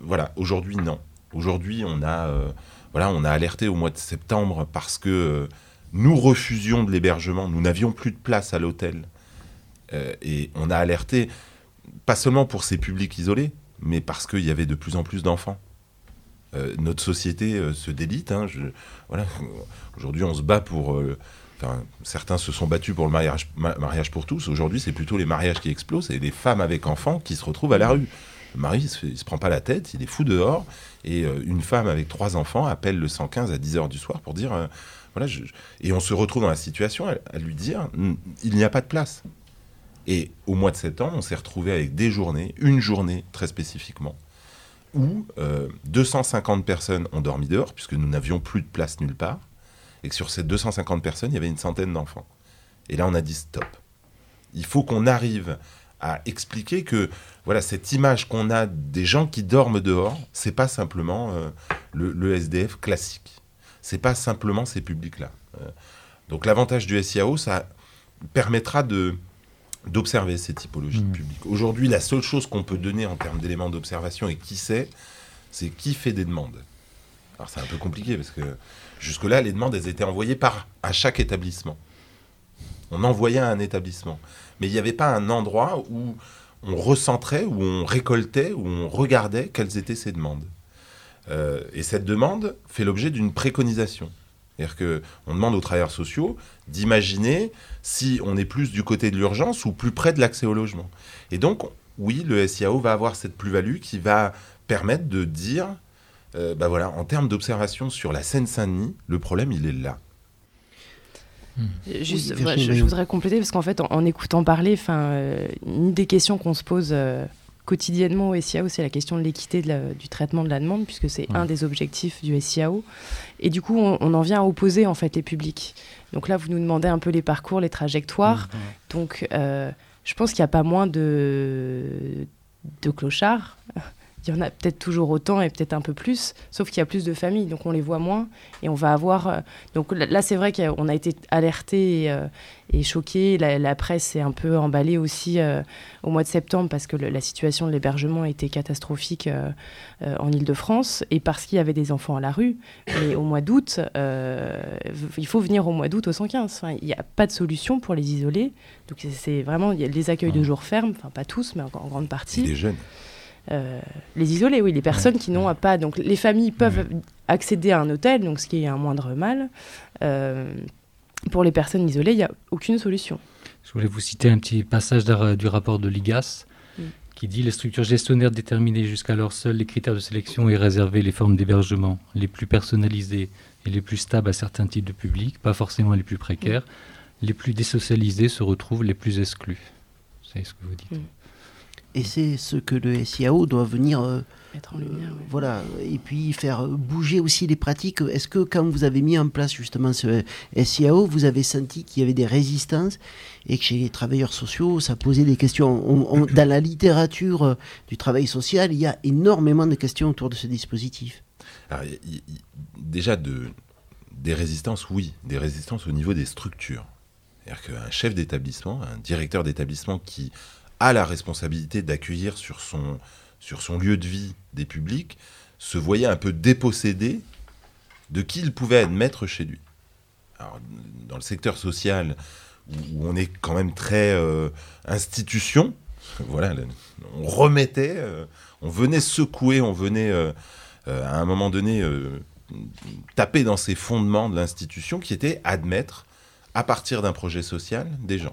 Voilà, aujourd'hui, non. Aujourd'hui, on a, voilà, on a alerté au mois de septembre parce que nous refusions de l'hébergement, nous n'avions plus de place à l'hôtel. Euh, et on a alerté, pas seulement pour ces publics isolés, mais parce qu'il y avait de plus en plus d'enfants. Euh, notre société euh, se délite. hein. Aujourd'hui, on se bat pour. enfin, certains se sont battus pour le mariage, ma- mariage pour tous. Aujourd'hui, c'est plutôt les mariages qui explosent et les femmes avec enfants qui se retrouvent à la rue. Le mari, il se, se prend pas la tête, il est fou dehors. Et une femme avec trois enfants appelle le 115 à 10h du soir pour dire et on se retrouve dans la situation à, lui dire il n'y a pas de place. Et au mois de septembre, on s'est retrouvé avec des journées, une journée très spécifiquement, où euh, 250 personnes ont dormi dehors, puisque nous n'avions plus de place nulle part, et que sur ces 250 personnes, il y avait une centaine d'enfants. Et là, on a dit stop. Il faut qu'on arrive à expliquer que voilà cette image qu'on a des gens qui dorment dehors, c'est pas simplement euh, le SDF classique. C'est pas simplement ces publics-là. Euh, donc l'avantage du SIAO, ça permettra de d'observer ces typologies de publics. Aujourd'hui, la seule chose qu'on peut donner en termes d'éléments d'observation et qui sait, c'est qui fait des demandes. Alors c'est un peu compliqué parce que jusque-là, les demandes, elles étaient envoyées par à chaque établissement. On envoyait à un établissement. Mais il n'y avait pas un endroit où on recentrait, où on récoltait, où on regardait quelles étaient ces demandes. Euh, et cette demande fait l'objet d'une préconisation. C'est-à-dire qu'on demande aux travailleurs sociaux d'imaginer si on est plus du côté de l'urgence ou plus près de l'accès au logement. Et donc, oui, le SIAO va avoir cette plus-value qui va permettre de dire, euh, bah voilà, en termes d'observation sur la Seine-Saint-Denis, le problème, il est là. Juste, Oui, ouais, Virginie je, voudrais compléter parce qu'en fait, en, en écoutant parler, enfin, euh, une des questions qu'on se pose euh, quotidiennement au SIAO, c'est la question de l'équité du traitement de la demande, puisque c'est un des objectifs du SIAO. Et du coup, on, on en vient à opposer en fait les publics. Donc là, vous nous demandez un peu les parcours, les trajectoires. Donc, euh, je pense qu'il n'y a pas moins de, de clochards. Il y en a peut-être toujours autant et peut-être un peu plus, sauf qu'il y a plus de familles, donc on les voit moins et on va avoir. euh, donc là, c'est vrai qu'on a été alerté et, euh, et choqué. La, la presse s'est un peu emballée aussi euh, au mois de septembre parce que le- la situation de l'hébergement était catastrophique euh, en Ile-de-France et parce qu'il y avait des enfants à la rue. Mais au mois d'août, il faut venir au mois d'août au 115. Enfin, il n'y a pas de solution pour les isoler. Donc c'est- vraiment il y a les accueils de jour fermes, enfin pas tous, mais en, en grande partie. Et les jeunes. Euh, les isolés, oui, les personnes qui n'ont pas. Donc les familles peuvent accéder à un hôtel, donc ce qui est un moindre mal. Euh, pour les personnes isolées, il n'y a aucune solution. Je voulais vous citer un petit passage du rapport de l'IGAS Mm. qui dit les structures gestionnaires déterminaient jusqu'alors seuls les critères de sélection et réservaient les formes d'hébergement les plus personnalisées et les plus stables à certains types de publics, pas forcément les plus précaires. Les plus désocialisés se retrouvent les plus exclus. C'est ce que vous dites. Et c'est ce que le SIAO doit venir euh, mettre en lumière. Voilà, et puis faire bouger aussi les pratiques. Est-ce que quand vous avez mis en place justement ce SIAO, vous avez senti qu'il y avait des résistances et que chez les travailleurs sociaux, ça posait des questions? On- on- Dans la littérature euh, du travail social, il y a énormément de questions autour de ce dispositif. Alors, déjà, de, des résistances, oui, des résistances au niveau des structures. C'est-à-dire qu'un chef d'établissement, un directeur d'établissement qui a la responsabilité d'accueillir sur son, sur son lieu de vie des publics, se voyait un peu dépossédé de qui il pouvait maître chez lui. Dans le secteur social, où, on est quand même très euh, institution, voilà, on remettait, euh, on venait secouer, on venait euh, à un moment donné taper dans ces fondements de l'institution qui était admettre, à partir d'un projet social, des gens.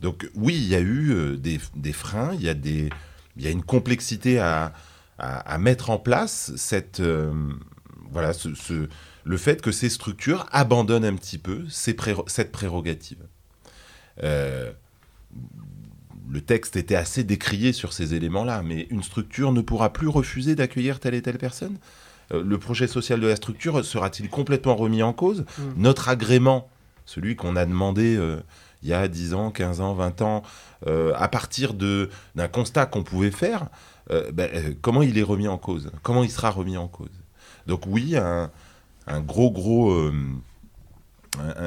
Donc oui, il y a eu euh, des, des freins, il y a, des, il y a une complexité à, à- à mettre en place cette, euh, voilà, ce, ce- le fait que ces structures abandonnent un petit peu ces cette prérogative. Euh, le texte était assez décrié sur ces éléments-là, mais une structure ne pourra plus refuser d'accueillir telle et telle personne. Le projet social de la structure sera-t-il complètement remis en cause? Mm. Notre agrément, celui qu'on a demandé euh, il y a 10 ans, 15 ans, 20 ans, euh, à partir de- d'un constat qu'on pouvait faire, euh, ben, euh, comment il est remis en cause? Comment il sera remis en cause? Donc oui, un, un gros, gros... euh, un-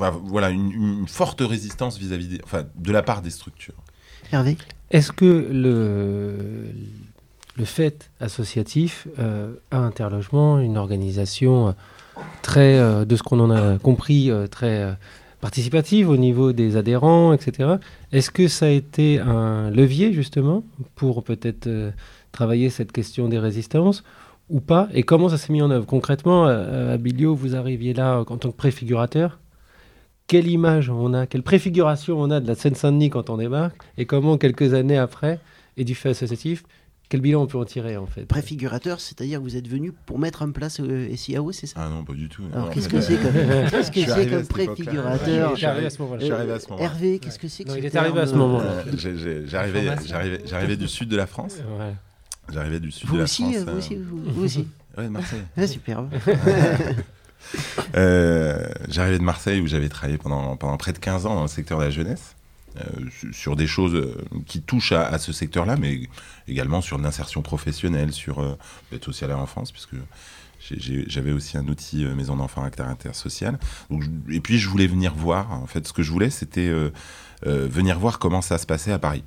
un- voilà, une, une forte résistance vis-à-vis des- enfin, de la part des structures. Hervé? Est-ce que le, le fait associatif euh, à Interlogement, une organisation très, euh, de ce qu'on en a compris, très euh, participative au niveau des adhérents, etc., est-ce que ça a été un levier justement pour peut-être euh, travailler cette question des résistances ou pas? Et comment ça s'est mis en œuvre? Concrètement, euh, Abilio, vous arriviez là en tant que préfigurateur. Quelle image on a, quelle préfiguration on a de la Seine-Saint-Denis quand on débarque, et comment quelques années après, et du fait associatif, quel bilan on peut en tirer en fait Préfigurateur, c'est-à-dire que vous êtes venu pour mettre en place euh, SIAO, c'est ça? Ah non, pas du tout. Alors qu'est-ce que c'est comme, euh, qu'est-ce que c'est comme préfigurateur? Je suis arrivé à ce moment-là. Hervé, qu'est-ce que c'est que il est arrivé à ce moment-là. euh, Euh, J'arrivais Information. j'arrivais- j'arrivais du sud de la France. Ouais. J'arrivais du sud Vous de la aussi, France. euh, vous euh, aussi, vous, vous aussi. Ouais, de Marseille. Ah, superbe. Euh, J'arrivais de Marseille où j'avais travaillé pendant, pendant près de 15 ans dans le secteur de la jeunesse, euh, sur des choses euh, qui touchent à, ce secteur-là, mais également sur l'insertion professionnelle, sur euh, l'aide sociale à l'enfance, puisque j'avais aussi un outil euh, maison d'enfants à caractère social. Et puis je voulais venir voir, en fait, ce que je voulais, c'était euh, euh, venir voir comment ça se passait à Paris.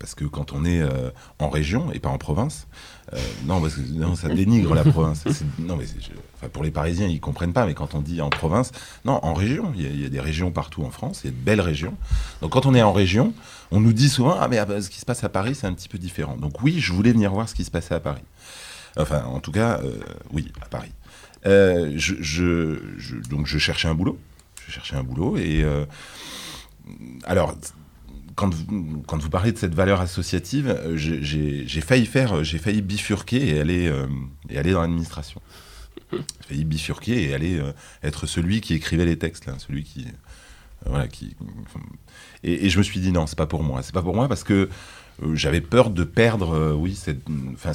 Parce que quand on est euh, en région et pas en province, euh, non, parce que ça dénigre la province. Non, mais pour les Parisiens, ils comprennent pas. Mais quand on dit en province, non, en région, il y, a- des régions partout en France. Il y a de belles régions. Donc quand on est en région, on nous dit souvent ah mais ah, bah, ce qui se passe à Paris, c'est un petit peu différent. Donc oui, je voulais venir voir ce qui se passait à Paris. Enfin, en tout cas, euh, oui, à Paris. Je, donc je cherchais un boulot. Je cherchais un boulot et alors quand vous, parlez de cette valeur associative, euh, j'ai- failli faire, j'ai failli bifurquer et aller, euh, et aller dans l'administration. J'ai failli bifurquer et aller euh, être celui qui écrivait les textes, celui qui, euh, voilà, qui. Et, je me suis dit non, c'est pas pour moi. C'est pas pour moi parce que euh, j'avais peur de perdre, euh, oui, enfin,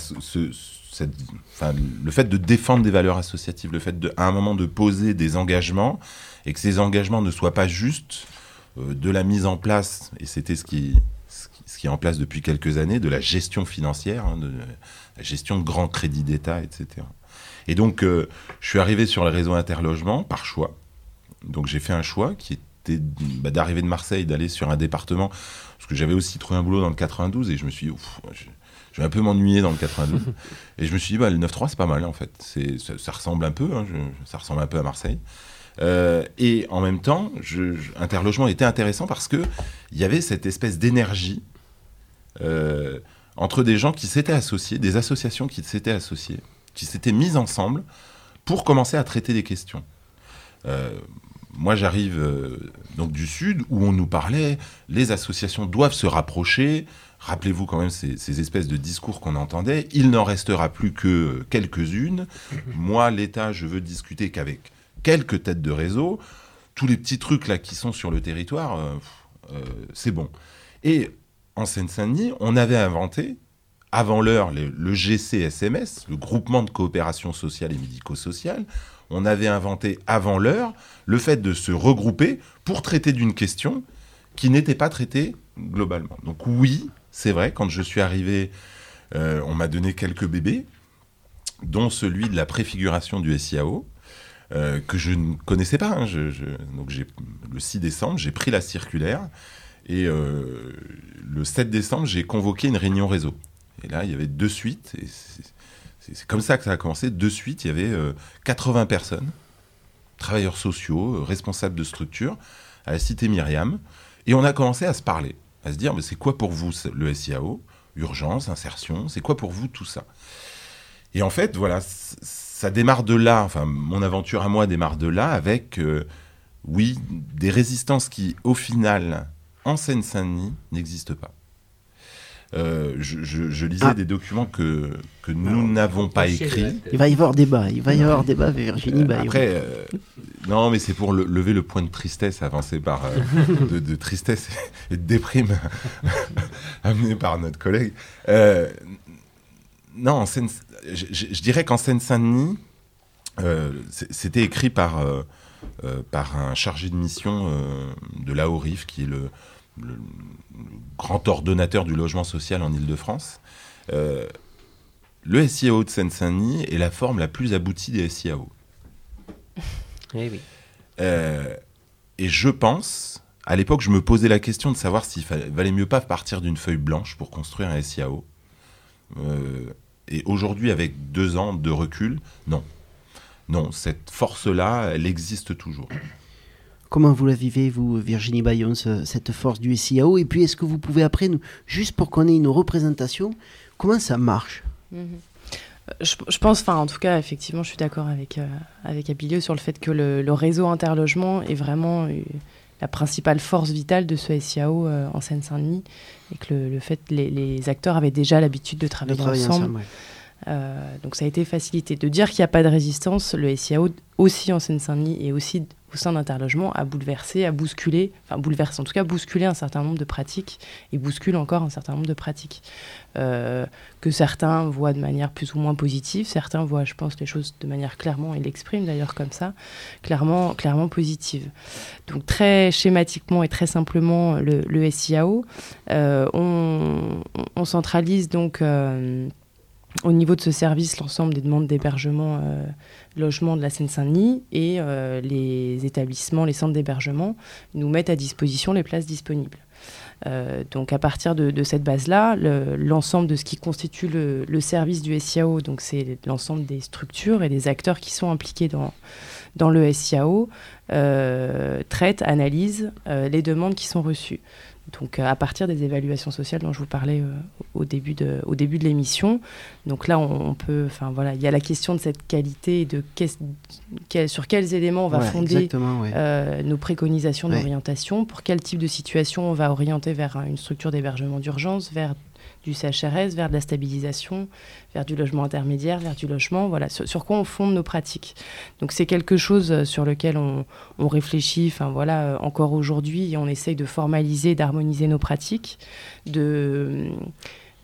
le fait de défendre des valeurs associatives, le fait à un moment de poser des engagements et que ces engagements ne soient pas juste euh, de la mise en place, et c'était ce qui, ce qui, ce qui est en place depuis quelques années, de la gestion financière, hein, de la gestion de grands crédits d'État, etc. Et donc, euh, je suis arrivé sur le réseau Interlogement par choix. Donc, j'ai fait un choix qui était bah, d'arriver de Marseille, d'aller sur un département, parce que j'avais aussi trouvé un boulot dans le 92, et je me suis dit, Ouf, je, je vais un peu m'ennuyer dans le 92. et je me suis dit, bah, le 9-3, c'est pas mal, en fait. C'est, ça, ça ressemble un peu, hein, je- ça ressemble un peu à Marseille. Euh, et en même temps, je, Interlogement était intéressant parce que il y avait cette espèce d'énergie euh, entre des gens qui s'étaient associés, des associations qui s'étaient associées, qui s'étaient mises ensemble pour commencer à traiter des questions. Euh, moi, j'arrive donc du Sud où on nous parlait, les associations doivent se rapprocher. Rappelez-vous quand même ces, ces espèces de discours qu'on entendait. Il n'en restera plus que quelques-unes. Moi, l'État, je veux discuter qu'avec quelques têtes de réseau. Tous les petits trucs là qui sont sur le territoire, euh, euh, c'est bon. Et en Seine-Saint-Denis, on avait inventé, avant l'heure, le, GCSMS, le groupement de coopération sociale et médico-sociale. On avait inventé avant l'heure le fait de se regrouper pour traiter d'une question qui n'était pas traitée globalement. Donc oui, c'est vrai, quand je suis arrivé, euh, on m'a donné quelques bébés, dont celui de la préfiguration du SIAO. Euh, que je ne connaissais pas. hein. Donc le 6 décembre, j'ai pris la circulaire et euh, le 7 décembre, j'ai convoqué une réunion réseau. Et là, il y avait deux suites. C'est- comme ça que ça a commencé. De suite, il y avait euh, 80 personnes, travailleurs sociaux, euh, responsables de structures, à la cité Myriam. Et on a commencé à se parler, à se dire, mais c'est quoi pour vous le SIAO Urgence, insertion, c'est quoi pour vous tout ça? Et en fait, voilà, ça démarre de là, enfin, mon aventure à moi démarre de là, avec, euh, oui, des résistances qui, au final, en Seine-Saint-Denis, n'existent pas. Euh, je, je- je lisais Ah. des documents que, que nous n'avons pas écrits. Il va y avoir débat, il va y avoir débat, Virginie Euh. Après, euh, non, mais c'est pour le- lever le point de tristesse avancé par euh, de, de tristesse et de déprime amené par notre collègue. Non, en Seine- je, je- je dirais qu'en Seine-Saint-Denis, euh, c'était écrit par euh, euh, par un chargé de mission euh, de l'AORIF, qui est le, le- le grand ordonnateur du logement social en Ile-de-France. Le SIAO de Seine-Saint-Denis est la forme la plus aboutie des SIAO. Eh oui. Et je pense, à l'époque, je me posais la question de savoir s'il valait mieux pas partir d'une feuille blanche pour construire un SIAO. Euh, et aujourd'hui, avec deux ans de recul, non. Non, cette force-là, elle existe toujours. Comment vous la vivez, vous, Virginie Bayon, ce- cette force du SIAO Et puis, est-ce que vous pouvez, après, nous, juste pour qu'on ait une représentation, comment ça marche? Mhm. Euh, Je, je pense, enfin, en tout cas, effectivement, je suis d'accord avec, euh, avec Abilio sur le fait que le, le réseau interlogement est vraiment u- la principale force vitale de ce SIAO en Seine-Saint-Denis et que le, fait les, les, acteurs avaient déjà l'habitude de travailler, ensemble. donc ça a été facilité. De dire qu'il n'y a pas de résistance, le SIAO aussi en Seine-Saint-Denis et aussi au sein d'Interlogement a bouleversé, a bousculé, enfin bouleversé en tout cas bousculé un certain nombre de pratiques et bouscule encore un certain nombre de pratiques euh, que certains voient de manière plus ou moins positive, certains voient, je pense, les choses de manière clairement, et l'expriment d'ailleurs comme ça, clairement, clairement positive. Donc très schématiquement et très simplement, le, SIAO, euh, on, centralise donc euh, au niveau de ce service l'ensemble des demandes d'hébergement logement de la Seine-Saint-Denis et euh, les établissements, les centres d'hébergement nous mettent à disposition les places disponibles. Euh, donc à partir de, cette base-là, l'ensemble de ce qui constitue le, service du SIAO, donc c'est l'ensemble des structures et des acteurs qui sont impliqués dans, le SIAO, euh, traite, analyse euh, les demandes qui sont reçues. Donc à partir des évaluations sociales dont je vous parlais euh, au début de, au début de l'émission. Donc là, on, peut, enfin voilà, il y a la question de cette qualité et de sur quels éléments on va fonder euh, nos préconisations d'orientation, pour quel type de situation on va orienter vers une structure d'hébergement d'urgence, vers du CHRS vers de la stabilisation, vers du logement intermédiaire, vers du logement. Voilà, sur, quoi on fonde nos pratiques. Donc c'est quelque chose euh, sur lequel on, réfléchit, enfin voilà, euh, encore aujourd'hui, on essaye de formaliser, d'harmoniser nos pratiques, de,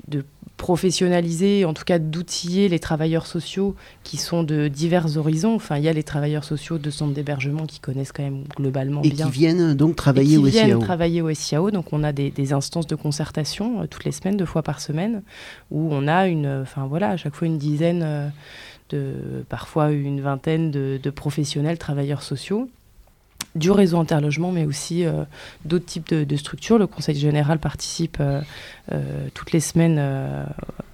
de professionnaliser, en tout cas d'outiller les travailleurs sociaux qui sont de divers horizons. Enfin, il y a les travailleurs sociaux de centres d'hébergement qui connaissent quand même globalement bien. Et qui viennent donc travailler au SIAO. viennent travailler au SIAO. Donc, on a des, instances de concertation euh, toutes les semaines, deux fois par semaine, où on a une, enfin voilà, à chaque fois une dizaine, euh, de, parfois une vingtaine de professionnels travailleurs sociaux du réseau interlogement, mais aussi euh, d'autres types de, structures. Le Conseil général participe euh, euh, toutes les semaines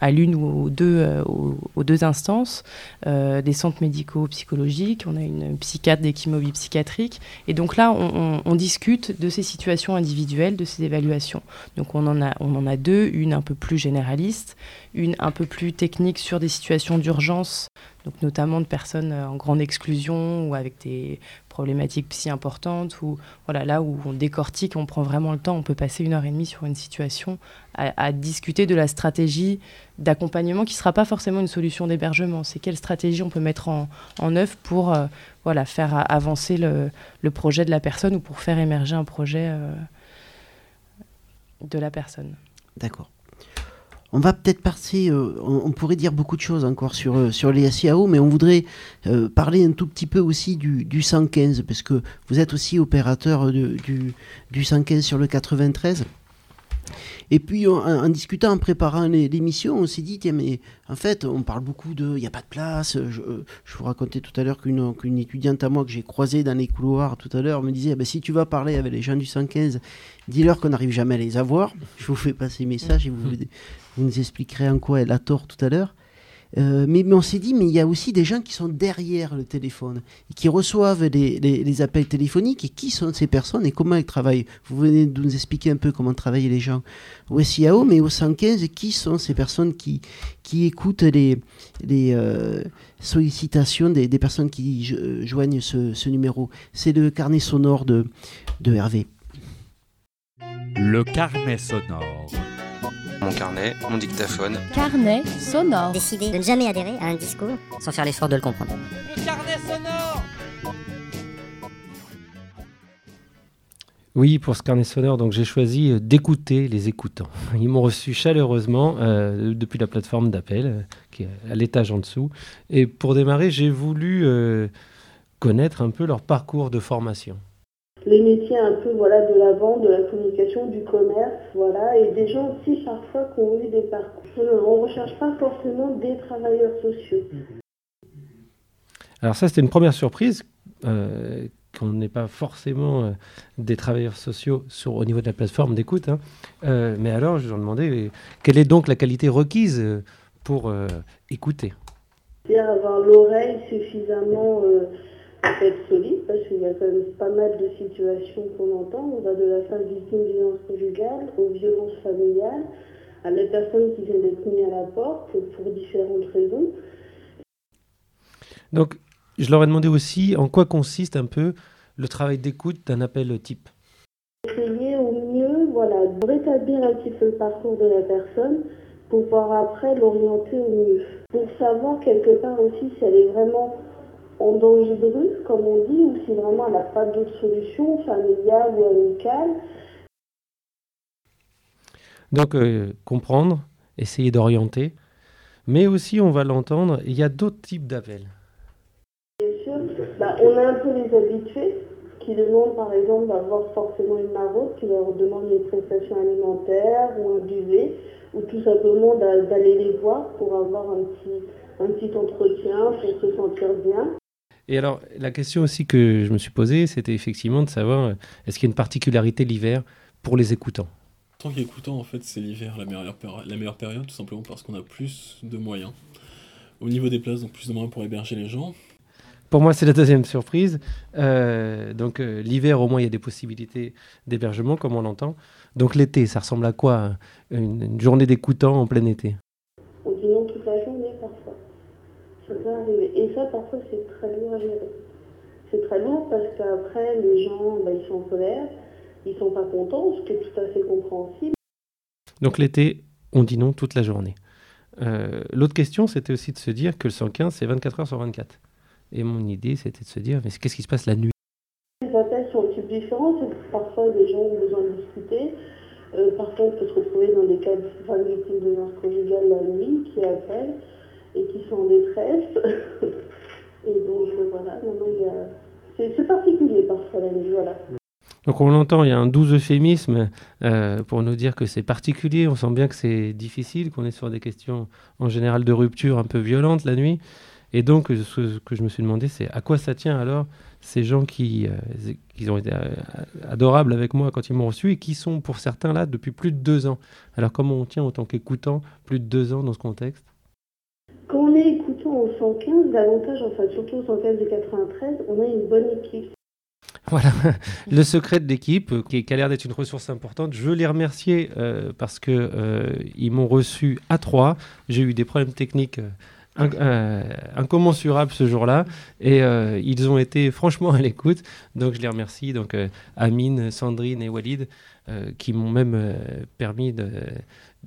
à l'une ou aux deux, aux, deux instances, des centres médicaux psychologiques, on a une psychiatre d'équimobie psychiatrique. Et donc là, on, discute de ces situations individuelles, de ces évaluations. Donc on en, a, on en a deux, une un peu plus généraliste, une un peu plus technique sur des situations d'urgence donc notamment de personnes en grande exclusion ou avec des problématiques si importantes, ou voilà, là où on décortique, on prend vraiment le temps, on peut passer une heure et demie sur une situation à, discuter de la stratégie d'accompagnement qui ne sera pas forcément une solution d'hébergement. C'est quelle stratégie on peut mettre en, œuvre pour euh, voilà, faire avancer le, le, projet de la personne ou pour faire émerger un projet euh, de la personne. D'accord. On va peut-être passer, euh, on, pourrait dire beaucoup de choses encore sur, euh, sur les SIAO, mais on voudrait euh, parler un tout petit peu aussi du, du 115, parce que vous êtes aussi opérateur du, du 115 sur le 93. Et puis, en, discutant, en préparant l'émission, on s'est dit, tiens, mais en fait, on parle beaucoup de, il n'y a pas de place. Je, vous racontais tout à l'heure qu'une étudiante à moi que j'ai croisée dans les couloirs tout à l'heure me disait, eh ben, si tu vas parler avec les gens du 115, dis-leur qu'on n'arrive jamais à les avoir. Je vous fais passer le message et vous, vous nous expliquerez en quoi elle a tort tout à l'heure. Euh, mais, on s'est dit, mais il y a aussi des gens qui sont derrière le téléphone, et qui reçoivent les, appels téléphoniques, et qui sont ces personnes et comment elles travaillent? Vous venez de nous expliquer un peu comment travaillent les gens au SIAO, mais au 115, qui sont ces personnes qui, qui écoutent les, les euh, sollicitations des, personnes qui joignent ce, numéro? C'est le carnet sonore de, de Hervé. Le carnet sonore mon carnet, mon dictaphone. Carnet sonore. Décider de ne jamais adhérer à un discours sans faire l'effort de le comprendre. Le carnet sonore Oui, pour ce carnet sonore, donc j'ai choisi euh, d'écouter les écoutants. Ils m'ont reçu chaleureusement euh, depuis la plateforme d'appel, euh, qui est à l'étage en dessous. Et pour démarrer, j'ai voulu connaître un peu leur parcours de formation les métiers un peu voilà, de la vente, de la communication, du commerce, voilà, et des gens aussi parfois qui ont eu des parcours. On ne recherche pas forcément des travailleurs sociaux. Alors ça, c'était une première surprise, euh, qu'on n'est pas forcément euh, des travailleurs sociaux sur, au niveau de la plateforme d'écoute. Hein. Euh, mais alors, je leur demandais, quelle est donc la qualité requise pour écouter? C'est avoir l'oreille suffisamment être solide parce qu'il y a quand même pas mal de situations qu'on entend. On va de la phase victime de violence conjugale aux violences familiales, à la personne qui vient d'être mise à la porte pour différentes raisons. Donc, je leur ai demandé aussi en quoi consiste un peu le travail d'écoute d'un appel type? Essayer au mieux voilà, de rétablir un petit peu le parcours de la personne pour pouvoir après l'orienter au mieux. Pour savoir quelque part aussi si elle est vraiment en danger de rue, comme on dit, ou si vraiment elle n'a pas d'autre solution, familiale ou amicale. Donc euh, comprendre, essayer d'orienter, mais aussi on va l'entendre, il y a d'autres types d'appels. Bien sûr, bah, on a un peu les habitués qui demandent par exemple d'avoir forcément une maraude, qui leur demande une prestation alimentaire ou un duvet, ou tout simplement d'a- d'aller les voir pour avoir un petit, un petit entretien, pour se sentir bien. Et alors, la question aussi que je me suis posée, c'était effectivement de savoir, euh, est-ce qu'il y a une particularité l'hiver pour les écoutants? En tant qu'écoutant, en fait, c'est l'hiver la meilleure, la meilleure période, tout simplement parce qu'on a plus de moyens. Au niveau des places, donc plus de moyens pour héberger les gens. Pour moi, c'est la deuxième surprise. Euh, donc, euh, l'hiver, au moins, il y a des possibilités d'hébergement, comme on l'entend. Donc, l'été, ça ressemble à quoi? Une, une journée d'écoutants en plein été On dit non toute la journée parfois. Ça peut arriver. Et ça, parfois, c'est très lourd à gérer. C'est très lourd parce qu'après, les gens, bah, ils sont en colère, ils sont pas contents, ce qui est tout à fait compréhensible. Donc, l'été, on dit non toute la journée. Euh, L'autre question, c'était aussi de se dire que le 115, c'est 24 heures sur 24. Et mon idée, c'était de se dire, mais qu'est-ce qui se passe la nuit? Les appels sont de types différents. C'est que Parfois, les gens ont besoin de discuter. Euh, parfois, on peut se retrouver dans des cas de femmes victimes de violence conjugale la nuit qui appellent et qui sont en détresse. et donc, euh, voilà, a... c'est particulier parfois la nuit, voilà. Donc on l'entend, il y a un doux euphémisme euh, pour nous dire que c'est particulier, on sent bien que c'est difficile, qu'on est sur des questions en général de rupture un peu violentes la nuit. Et donc ce que je me suis demandé, c'est à quoi ça tient alors ces gens qui, euh, qui ont été adorables avec moi quand ils m'ont reçu et qui sont pour certains là depuis plus de deux ans? Alors comment on tient en tant qu'écoutant plus de deux ans dans ce contexte? Quand on est écoutant au 115, davantage, enfin surtout au 115 de 93, on a une bonne équipe. Voilà, le secret de l'équipe, euh, qui, a l'air d'être une ressource importante. Je veux les remercier euh, parce que euh, ils m'ont reçu à trois. J'ai eu des problèmes techniques euh, inc- incommensurables ce jour-là et ils ont été franchement à l'écoute. Donc je les remercie. Donc Amine, Sandrine et Walid qui m'ont même permis de-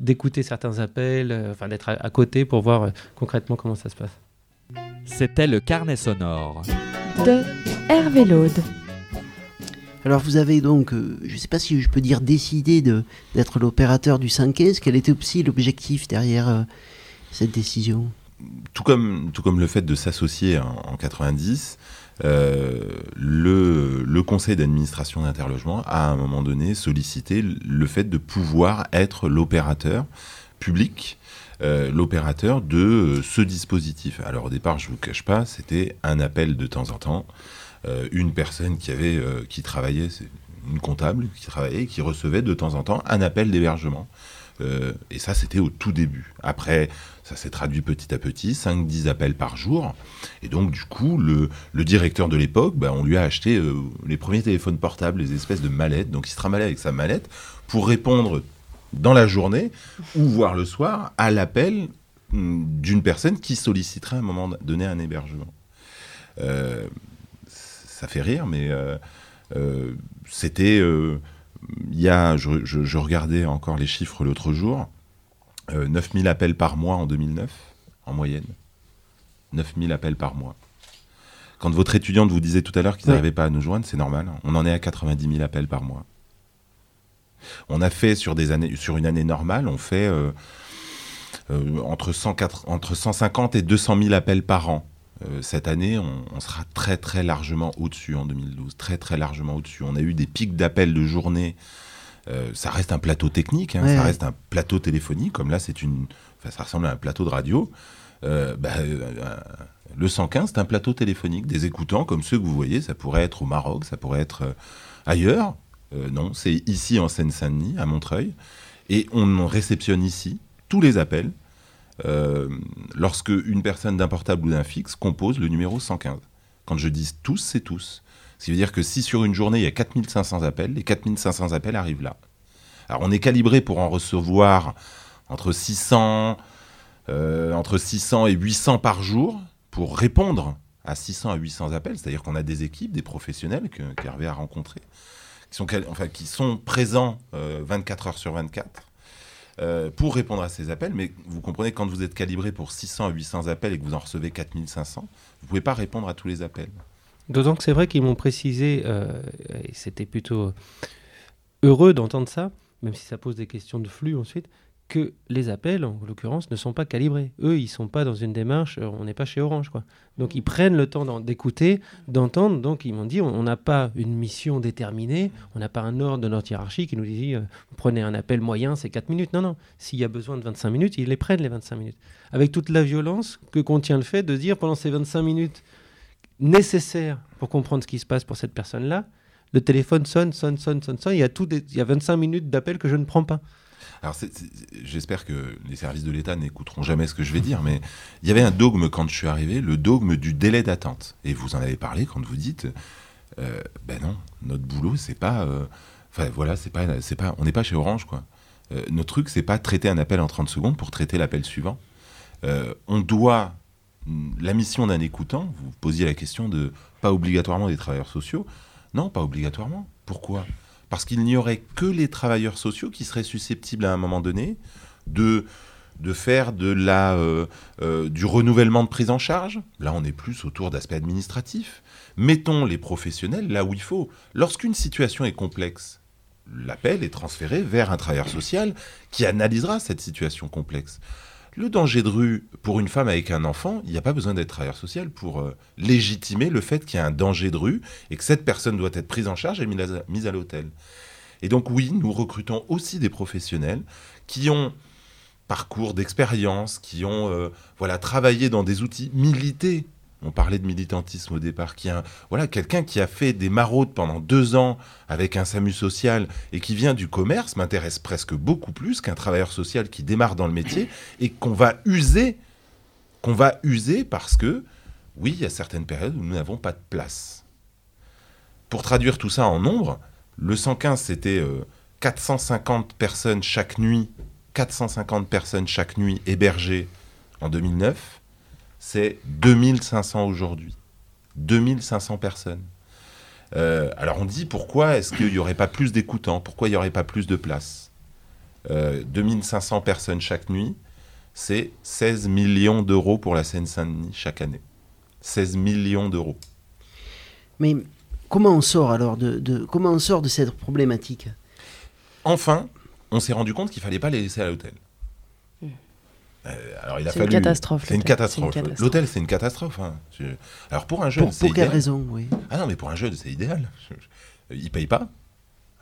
d'écouter certains appels, euh, enfin d'être à, à côté pour voir euh, concrètement comment ça se passe. C'était le carnet sonore. de Hervé Laude. Alors vous avez donc, euh, je ne sais pas si je peux dire décidé de- d'être l'opérateur du 115. Quel était aussi l'objectif derrière euh, cette décision? Tout comme, tout comme le fait de s'associer en, en 90, euh, le, le conseil d'administration d'Interlogement a à un moment donné sollicité le fait de pouvoir être l'opérateur public, euh, l'opérateur de euh, ce dispositif. Alors au départ, je ne vous cache pas, c'était un appel de temps en temps, euh, une personne qui avait, euh, qui travaillait, une comptable qui travaillait, qui recevait de temps en temps un appel d'hébergement. Euh, et ça, c'était au tout début. Après, ça s'est traduit petit à petit, 5-10 appels par jour. Et donc, du coup, le, directeur de l'époque, bah, on lui a acheté euh, les premiers téléphones portables, les espèces de mallettes. Donc, il se ramalait avec sa mallette pour répondre dans la journée ou voire le soir à l'appel hum, d'une personne qui solliciterait à un moment donné un hébergement. Euh, ça fait rire, mais euh, c'était. il y a, je regardais encore les chiffres l'autre jour, euh, 9000 appels par mois en 2009, en moyenne. 9000 appels par mois. Quand votre étudiante vous disait tout à l'heure qu'ils Ouais. n'arrivaient pas à nous joindre, c'est normal. On en est à 90 000 appels par mois. On a fait sur, des années, sur une année normale, on fait euh, euh, entre, 104 entre 150 et 200 000 appels par an. Euh, cette année, on, on sera très très largement au-dessus en 2012, très très largement au-dessus. On a eu des pics d'appels de journée. Euh, ça reste un plateau technique, hein, Ouais, ça reste un plateau téléphonique, comme là, c'est une, enfin, ça ressemble à un plateau de radio. Euh, bah, euh, le 115, c'est un plateau téléphonique. Des écoutants comme ceux que vous voyez, ça pourrait être au Maroc, ça pourrait être ailleurs. Non, c'est ici en Seine-Saint-Denis, à Montreuil. Et on réceptionne ici tous les appels lorsque une personne d'un portable ou d'un fixe compose le numéro 115. Quand je dis tous, c'est tous. Ce qui veut dire que si sur une journée il y a 4500 appels, les 4500 appels arrivent là. Alors on est calibré pour en recevoir entre 600, euh, entre 600 et 800 par jour pour répondre à 600 à 800 appels. C'est-à-dire qu'on a des équipes, des professionnels que- qu'Hervé a rencontrés, qui sont, présents 24 heures sur 24 pour répondre à ces appels. Mais vous comprenez, quand vous êtes calibré pour 600 à 800 appels et que vous en recevez 4500, vous ne pouvez pas répondre à tous les appels. D'autant que c'est vrai qu'ils m'ont précisé, et c'était plutôt heureux d'entendre ça, même si ça pose des questions de flux ensuite, que les appels, en l'occurrence, ne sont pas calibrés. Eux, ils sont pas dans une démarche, euh, on n'est pas chez Orange, quoi. Donc ils prennent le temps d'écouter, d'entendre. Donc ils m'ont dit, on n'a pas une mission déterminée, on n'a pas un ordre de notre hiérarchie qui nous dit, euh, prenez un appel moyen, c'est 4 minutes. Non, non. S'il y a besoin de 25 minutes, ils les prennent les 25 minutes. Avec toute la violence que contient le fait de dire pendant ces 25 minutes nécessaires pour comprendre ce qui se passe pour cette personne-là, le téléphone sonne, sonne, sonne, sonne, sonne. Il y a, tout il y a 25 minutes d'appel que je ne prends pas. Alors, j'espère que les services de l'État n'écouteront jamais ce que je vais dire, mais il y avait un dogme quand je suis arrivé, le dogme du délai d'attente. Et vous en avez parlé quand vous dites, euh, ben non, notre boulot, c'est pas, euh, enfin voilà, c'est pas, c'est pas, on n'est pas chez Orange, quoi. Euh, notre truc, c'est pas traiter un appel en 30 secondes pour traiter l'appel suivant. on doit, la mission d'un écoutant, vous posiez la question de pas obligatoirement des travailleurs sociaux. Non, pas obligatoirement. Pourquoi? Parce qu'il n'y aurait que les travailleurs sociaux qui seraient susceptibles à un moment donné de, faire euh, euh, du renouvellement de prise en charge. Là, on est plus autour d'aspects administratifs. Mettons les professionnels là où il faut. Lorsqu'une situation est complexe, l'appel est transféré vers un travailleur social qui analysera cette situation complexe. Le danger de rue pour une femme avec un enfant, il n'y a pas besoin d'être travailleur social pour euh, légitimer le fait qu'il y a un danger de rue et que cette personne doit être prise en charge et mise à, l'hôtel. Et donc oui, nous recrutons aussi des professionnels qui ont parcours d'expérience, qui ont euh, travaillé dans des outils milités on parlait de militantisme au départ, voilà quelqu'un qui a fait des maraudes pendant deux ans avec un SAMU social et qui vient du commerce m'intéresse presque beaucoup plus qu'un travailleur social qui démarre dans le métier et qu'on va user, qu'on va user parce que oui, il y a certaines périodes où nous n'avons pas de place. Pour traduire tout ça en nombre, le 115 c'était 450 euh, personnes chaque nuit, 450 personnes chaque nuit hébergées en 2009 c'est 2500 aujourd'hui. 2500 personnes. Euh, alors on dit pourquoi est-ce qu'il n'y aurait pas plus d'écoutants? Pourquoi il n'y aurait pas plus de place? 2500 euh, personnes chaque nuit, c'est 16 millions d'euros pour la Seine-Saint-Denis chaque année. 16 millions d'euros. Mais comment on sort alors de, comment on sort de cette problématique? Enfin, on s'est rendu compte qu'il fallait pas les laisser à l'hôtel. Euh, alors il a C'est une catastrophe. C'est une catastrophe. L'hôtel, c'est une catastrophe. Hein. Alors pour un jeune, Pour quelle raison, oui? Ah non, mais pour un jeune, c'est idéal. Il paye pas.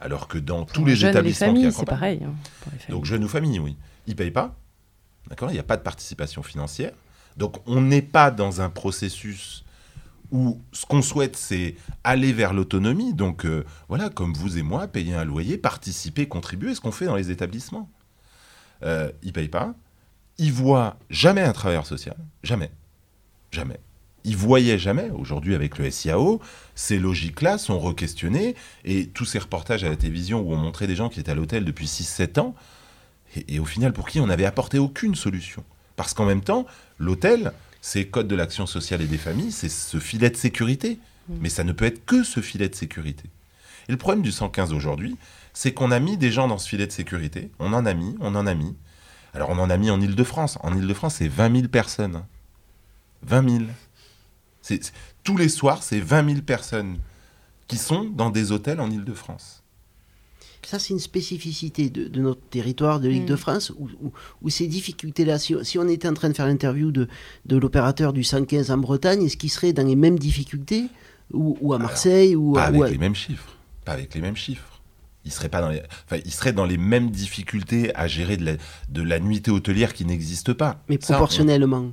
Alors que dans tous les établissements familles, c'est pareil. Hein, Donc jeunes ou familles, oui. Ils payent pas. D'accord? Il n'y a pas de participation financière. Donc on n'est pas dans un processus où ce qu'on souhaite, c'est aller vers l'autonomie. Donc euh, voilà, comme vous et moi, payer un loyer, participer, contribuer, ce qu'on fait dans les établissements. Euh, ils payent pas il voit jamais un travailleur social, jamais, jamais. Il voyait jamais. Aujourd'hui, avec le SIAO, ces logiques-là sont re-questionnées et tous ces reportages à la télévision où on montrait des gens qui étaient à l'hôtel depuis 6-7 ans et, au final pour qui on n'avait apporté aucune solution. Parce qu'en même temps, l'hôtel, c'est code de l'action sociale et des familles, c'est ce filet de sécurité. Mmh. Mais ça ne peut être que ce filet de sécurité. Et le problème du 115 aujourd'hui, c'est qu'on a mis des gens dans ce filet de sécurité. On en a mis, on en a mis. Alors on en a mis en Ile-de-France. En Ile-de-France, c'est 20 000 personnes. 20 000. C'est, tous les soirs, c'est 20 000 personnes qui sont dans des hôtels en Ile-de-France. Ça, c'est une spécificité de, notre territoire, de l'Île-de-France, mm. où, ces difficultés-là, si, on était en train de faire l'interview de, de l'opérateur du 115 en Bretagne, est-ce qu'il serait dans les mêmes difficultés ou, à Marseille ou Pas avec les mêmes chiffres. Pas avec les mêmes chiffres il serait pas dans les, enfin, il serait dans les mêmes difficultés à gérer de la, de la nuitée hôtelière qui n'existe pas. Mais proportionnellement.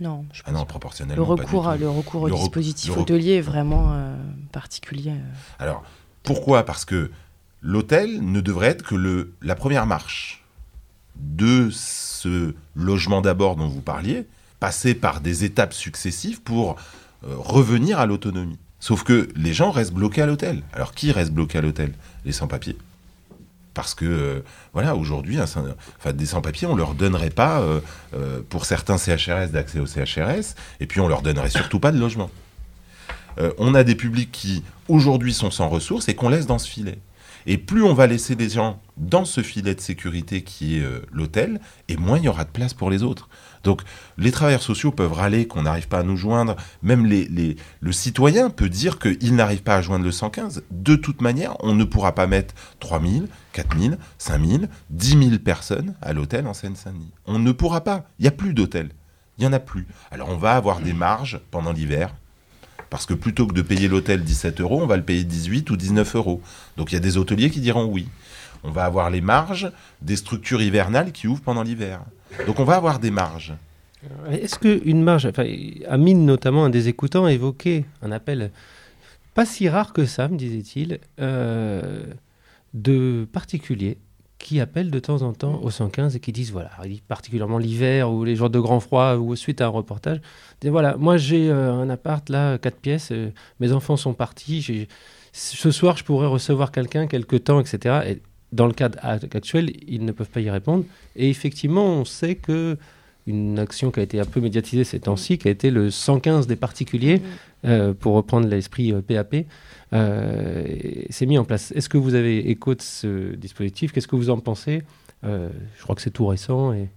Non, je ah non, proportionnellement. Le recours, le recours au dispositif hôtelier est vraiment euh, particulier. Euh. Alors, pourquoi? Parce que l'hôtel ne devrait être que le, la première marche de ce logement d'abord dont vous parliez, passer par des étapes successives pour euh, revenir à l'autonomie. Sauf que les gens restent bloqués à l'hôtel. Alors qui reste bloqué à l'hôtel? Les sans-papiers. Parce que, euh, voilà, aujourd'hui, enfin, des sans-papiers, on ne leur donnerait pas, euh, euh, pour certains CHRS, d'accès au CHRS, et puis on leur donnerait surtout pas de logement. on a des publics qui aujourd'hui sont sans ressources et qu'on laisse dans ce filet. Et plus on va laisser des gens dans ce filet de sécurité qui est l'hôtel, et moins il y aura de place pour les autres. Donc les travailleurs sociaux peuvent râler qu'on n'arrive pas à nous joindre, même le citoyen peut dire qu'il n'arrive pas à joindre le 115. De toute manière, on ne pourra pas mettre 3000, 4000, 5000, 10 000 personnes à l'hôtel en Seine-Saint-Denis. On ne pourra pas. Il n'y a plus d'hôtel. Il n'y en a plus. Alors on va avoir des marges pendant l'hiver. Parce que plutôt que de payer l'hôtel 17 euros, on va le payer 18 ou 19 euros. Donc il y a des hôteliers qui diront oui. On va avoir les marges des structures hivernales qui ouvrent pendant l'hiver. Donc on va avoir des marges. Est-ce qu'une marge, enfin, Amine notamment, un des écoutants, a évoqué un appel pas si rare que ça, me disait-il, euh, de particuliers qui appellent de temps en temps au 115 et qui disent, voilà, particulièrement l'hiver ou les jours de grand froid ou suite à un reportage, disent, voilà, moi j'ai euh, un appart là, quatre pièces, euh, mes enfants sont partis, ce soir je pourrais recevoir quelqu'un quelque temps, etc. Et dans le cadre actuel, ils ne peuvent pas y répondre. Et effectivement, on sait que une action qui a été un peu médiatisée ces temps-ci, qui a été le 115 des particuliers, euh, pour reprendre l'esprit euh, PAP, euh, et c'est mis en place. Est-ce que vous avez écho de ce dispositif? Qu'est-ce que vous en pensez? Euh, Je crois que c'est tout récent. Et...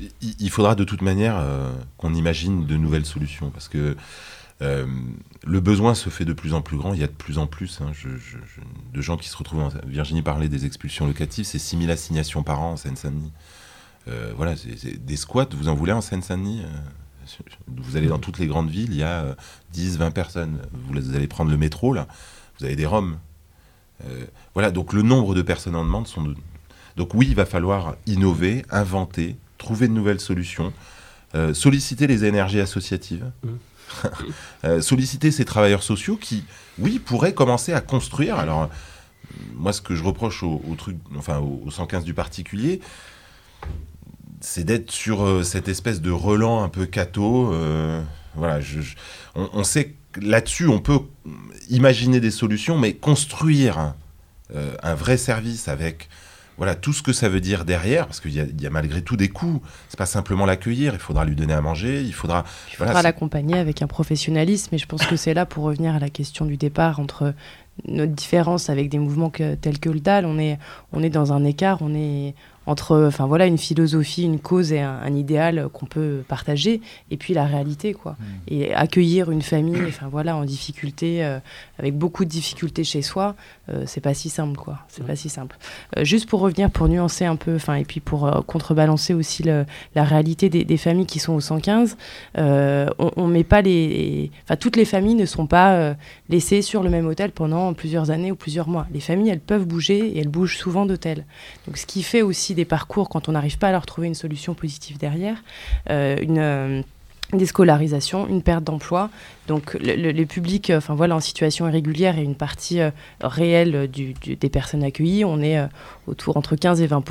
Il- Il faudra de toute manière euh, qu'on imagine de nouvelles solutions parce que euh, le besoin se fait de plus en plus grand. Il y a de plus en plus hein, de gens qui se retrouvent. En... Virginie parlait des expulsions locatives, c'est 6000 assignations par an en Seine-Saint-Denis. Euh, voilà, des squats, vous en voulez en Seine-Saint-Denis Euh, Vous allez dans toutes les grandes villes, il y a euh, 10, 20 personnes. Vous, allez prendre le métro, là, vous avez des Roms. Voilà, donc le nombre de personnes en demande sont. Donc oui, il va falloir innover, inventer, trouver de nouvelles solutions, solliciter les énergies associatives, Euh, solliciter ces travailleurs sociaux qui, oui, pourraient commencer à construire. Alors, moi, ce que je reproche au, truc, enfin, au, au 115 du particulier, c'est d'être sur euh, cette espèce de relan un peu cato. euh, voilà, on, sait que là-dessus, on peut imaginer des solutions, mais construire un vrai service avec voilà tout ce que ça veut dire derrière, parce qu'il y, a- il y a malgré tout des coûts. C'est pas simplement l'accueillir, il faudra lui donner à manger, il faudra. Il l'accompagner avec un professionnalisme. Et je pense que c'est là pour revenir à la question du départ entre notre différence avec des mouvements que- tels que le DAL. On est, on est dans un écart, on est entre enfin voilà une philosophie, une cause et un, un idéal qu'on peut partager, et puis la réalité quoi. Et accueillir une famille, enfin voilà en difficulté, euh, avec beaucoup de difficultés chez soi, euh, c'est pas si simple quoi. C'est pas si simple. Euh, juste pour revenir, pour nuancer un peu, enfin et puis pour euh, contrebalancer aussi le- la réalité des, des familles qui sont au 115, euh, on, on met pas les, enfin toutes les familles ne sont pas laissées sur le même hôtel pendant plusieurs années ou plusieurs mois. Les familles, elles peuvent bouger et elles bougent souvent d'hôtel. Donc ce qui fait aussi des parcours quand on n'arrive pas à leur trouver une solution positive derrière, euh, une euh, déscolarisation, une perte d'emploi. Donc le, le- les publics, euh, enfin voilà, en situation irrégulière et une partie réelle des personnes accueillies, on est autour entre 15 et 20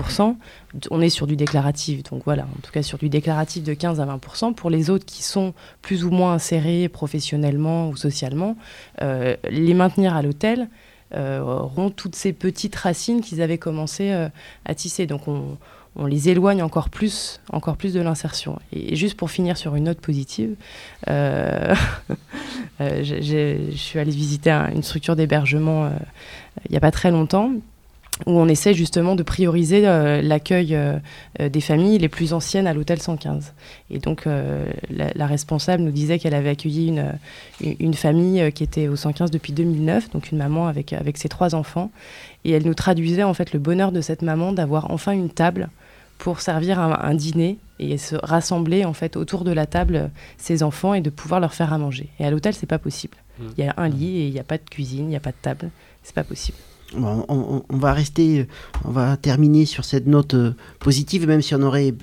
On est sur du déclaratif, donc voilà, en tout cas sur du déclaratif de 15 à 20 Pour les autres qui sont plus ou moins insérés professionnellement ou socialement, les maintenir à l'hôtel auront toutes ces petites racines qu'ils avaient commencé euh, à tisser. Donc on, les éloigne encore plus, encore plus de l'insertion. Et, juste pour finir sur une note positive, euh, euh, je suis allée visiter un- une structure d'hébergement euh, il n'y a pas très longtemps où on essaie justement de prioriser euh, l'accueil euh, euh, des familles les plus anciennes à l'hôtel 115. Et donc euh, la, la responsable nous disait qu'elle avait accueilli une, une, famille qui était au 115 depuis 2009, donc une maman avec, avec ses trois enfants. Et elle nous traduisait en fait le bonheur de cette maman d'avoir enfin une table pour servir un, un dîner et se rassembler en fait autour de la table ses enfants et de pouvoir leur faire à manger. Et à l'hôtel, c'est pas possible. Mm. Il y a un lit et il n'y a pas de cuisine, il n'y a pas de table. C'est pas possible. On, va rester, on va terminer sur cette note euh, positive, même si on aurait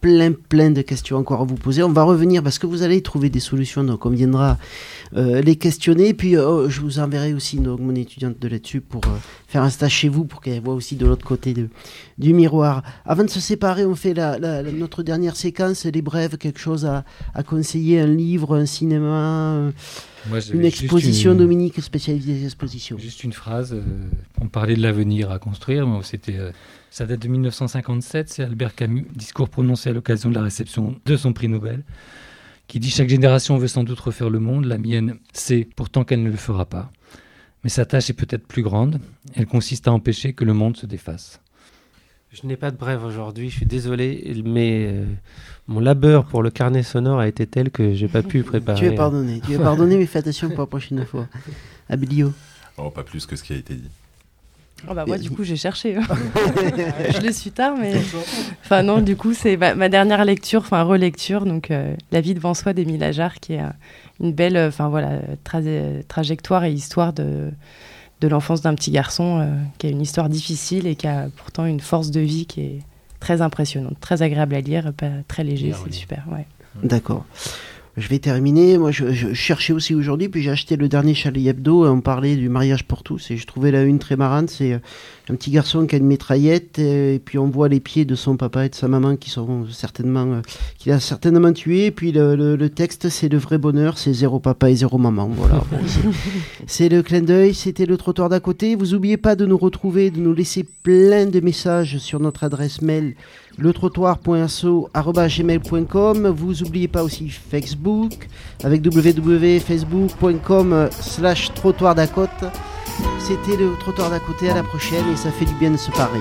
plein plein de questions encore à vous poser. On va revenir parce que vous allez trouver des solutions, donc on viendra euh, les questionner. Puis euh, je vous enverrai aussi mon étudiante de là-dessus pour faire un stage chez vous pour qu'elle voit aussi de l'autre côté du miroir. Avant de se séparer, on fait notre dernière séquence, les brèves, quelque chose à, conseiller, un livre, un cinéma, Moi, une exposition, une- Dominique, spécialisée exposition. Juste une phrase, euh, on parlait de l'avenir à construire, mais c'était, euh, ça date de 1957, c'est Albert Camus, discours prononcé à l'occasion de la réception de son prix Nobel, qui dit chaque génération veut sans doute refaire le monde, la mienne sait pourtant qu'elle ne le fera pas. Mais sa tâche est peut-être plus grande, elle consiste à empêcher que le monde se défasse. Je n'ai pas de brève aujourd'hui, je suis désolé, mais euh, mon labeur pour le carnet sonore a été tel que j'ai pas pu préparer. Tu es pardonné, tu es pardonné, mais fais attention pour la prochaine fois. Abilio. Oh, pas plus que ce qui a été dit. Oh bah moi du coup j'ai cherché. hein. je l'ai su tard mais enfin non du coup c'est ma, ma dernière lecture enfin relecture donc euh, La vie devant soi d'Émile Ajar qui est euh, une belle euh, enfin voilà tra- trajectoire et histoire de de l'enfance d'un petit garçon euh, qui a une histoire difficile et qui a pourtant une force de vie qui est très impressionnante, très agréable à lire, pas très léger, c'est super ouais. D'accord. Je vais terminer. Moi, je, je cherchais aussi aujourd'hui, puis j'ai acheté le dernier Charlie Hebdo. et On parlait du mariage pour tous, et je trouvais la une très marrante. C'est euh, un petit garçon qui a une mitraillette, euh, et puis on voit les pieds de son papa et de sa maman qui sont certainement, euh, qu'il a certainement tué. Et puis le, le- le texte, c'est le vrai bonheur, c'est zéro papa et zéro maman. Voilà. Bon, c'est le clin d'œil. C'était le trottoir d'à côté. Vous oubliez pas de nous retrouver, de nous laisser plein de messages sur notre adresse mail letrottoir.asso@gmail.com. Vous oubliez pas aussi Facebook avec www.facebook.com euh, slash trottoir d'à. C'était le trottoir d'à côté. À la prochaine et ça fait du bien de se parler.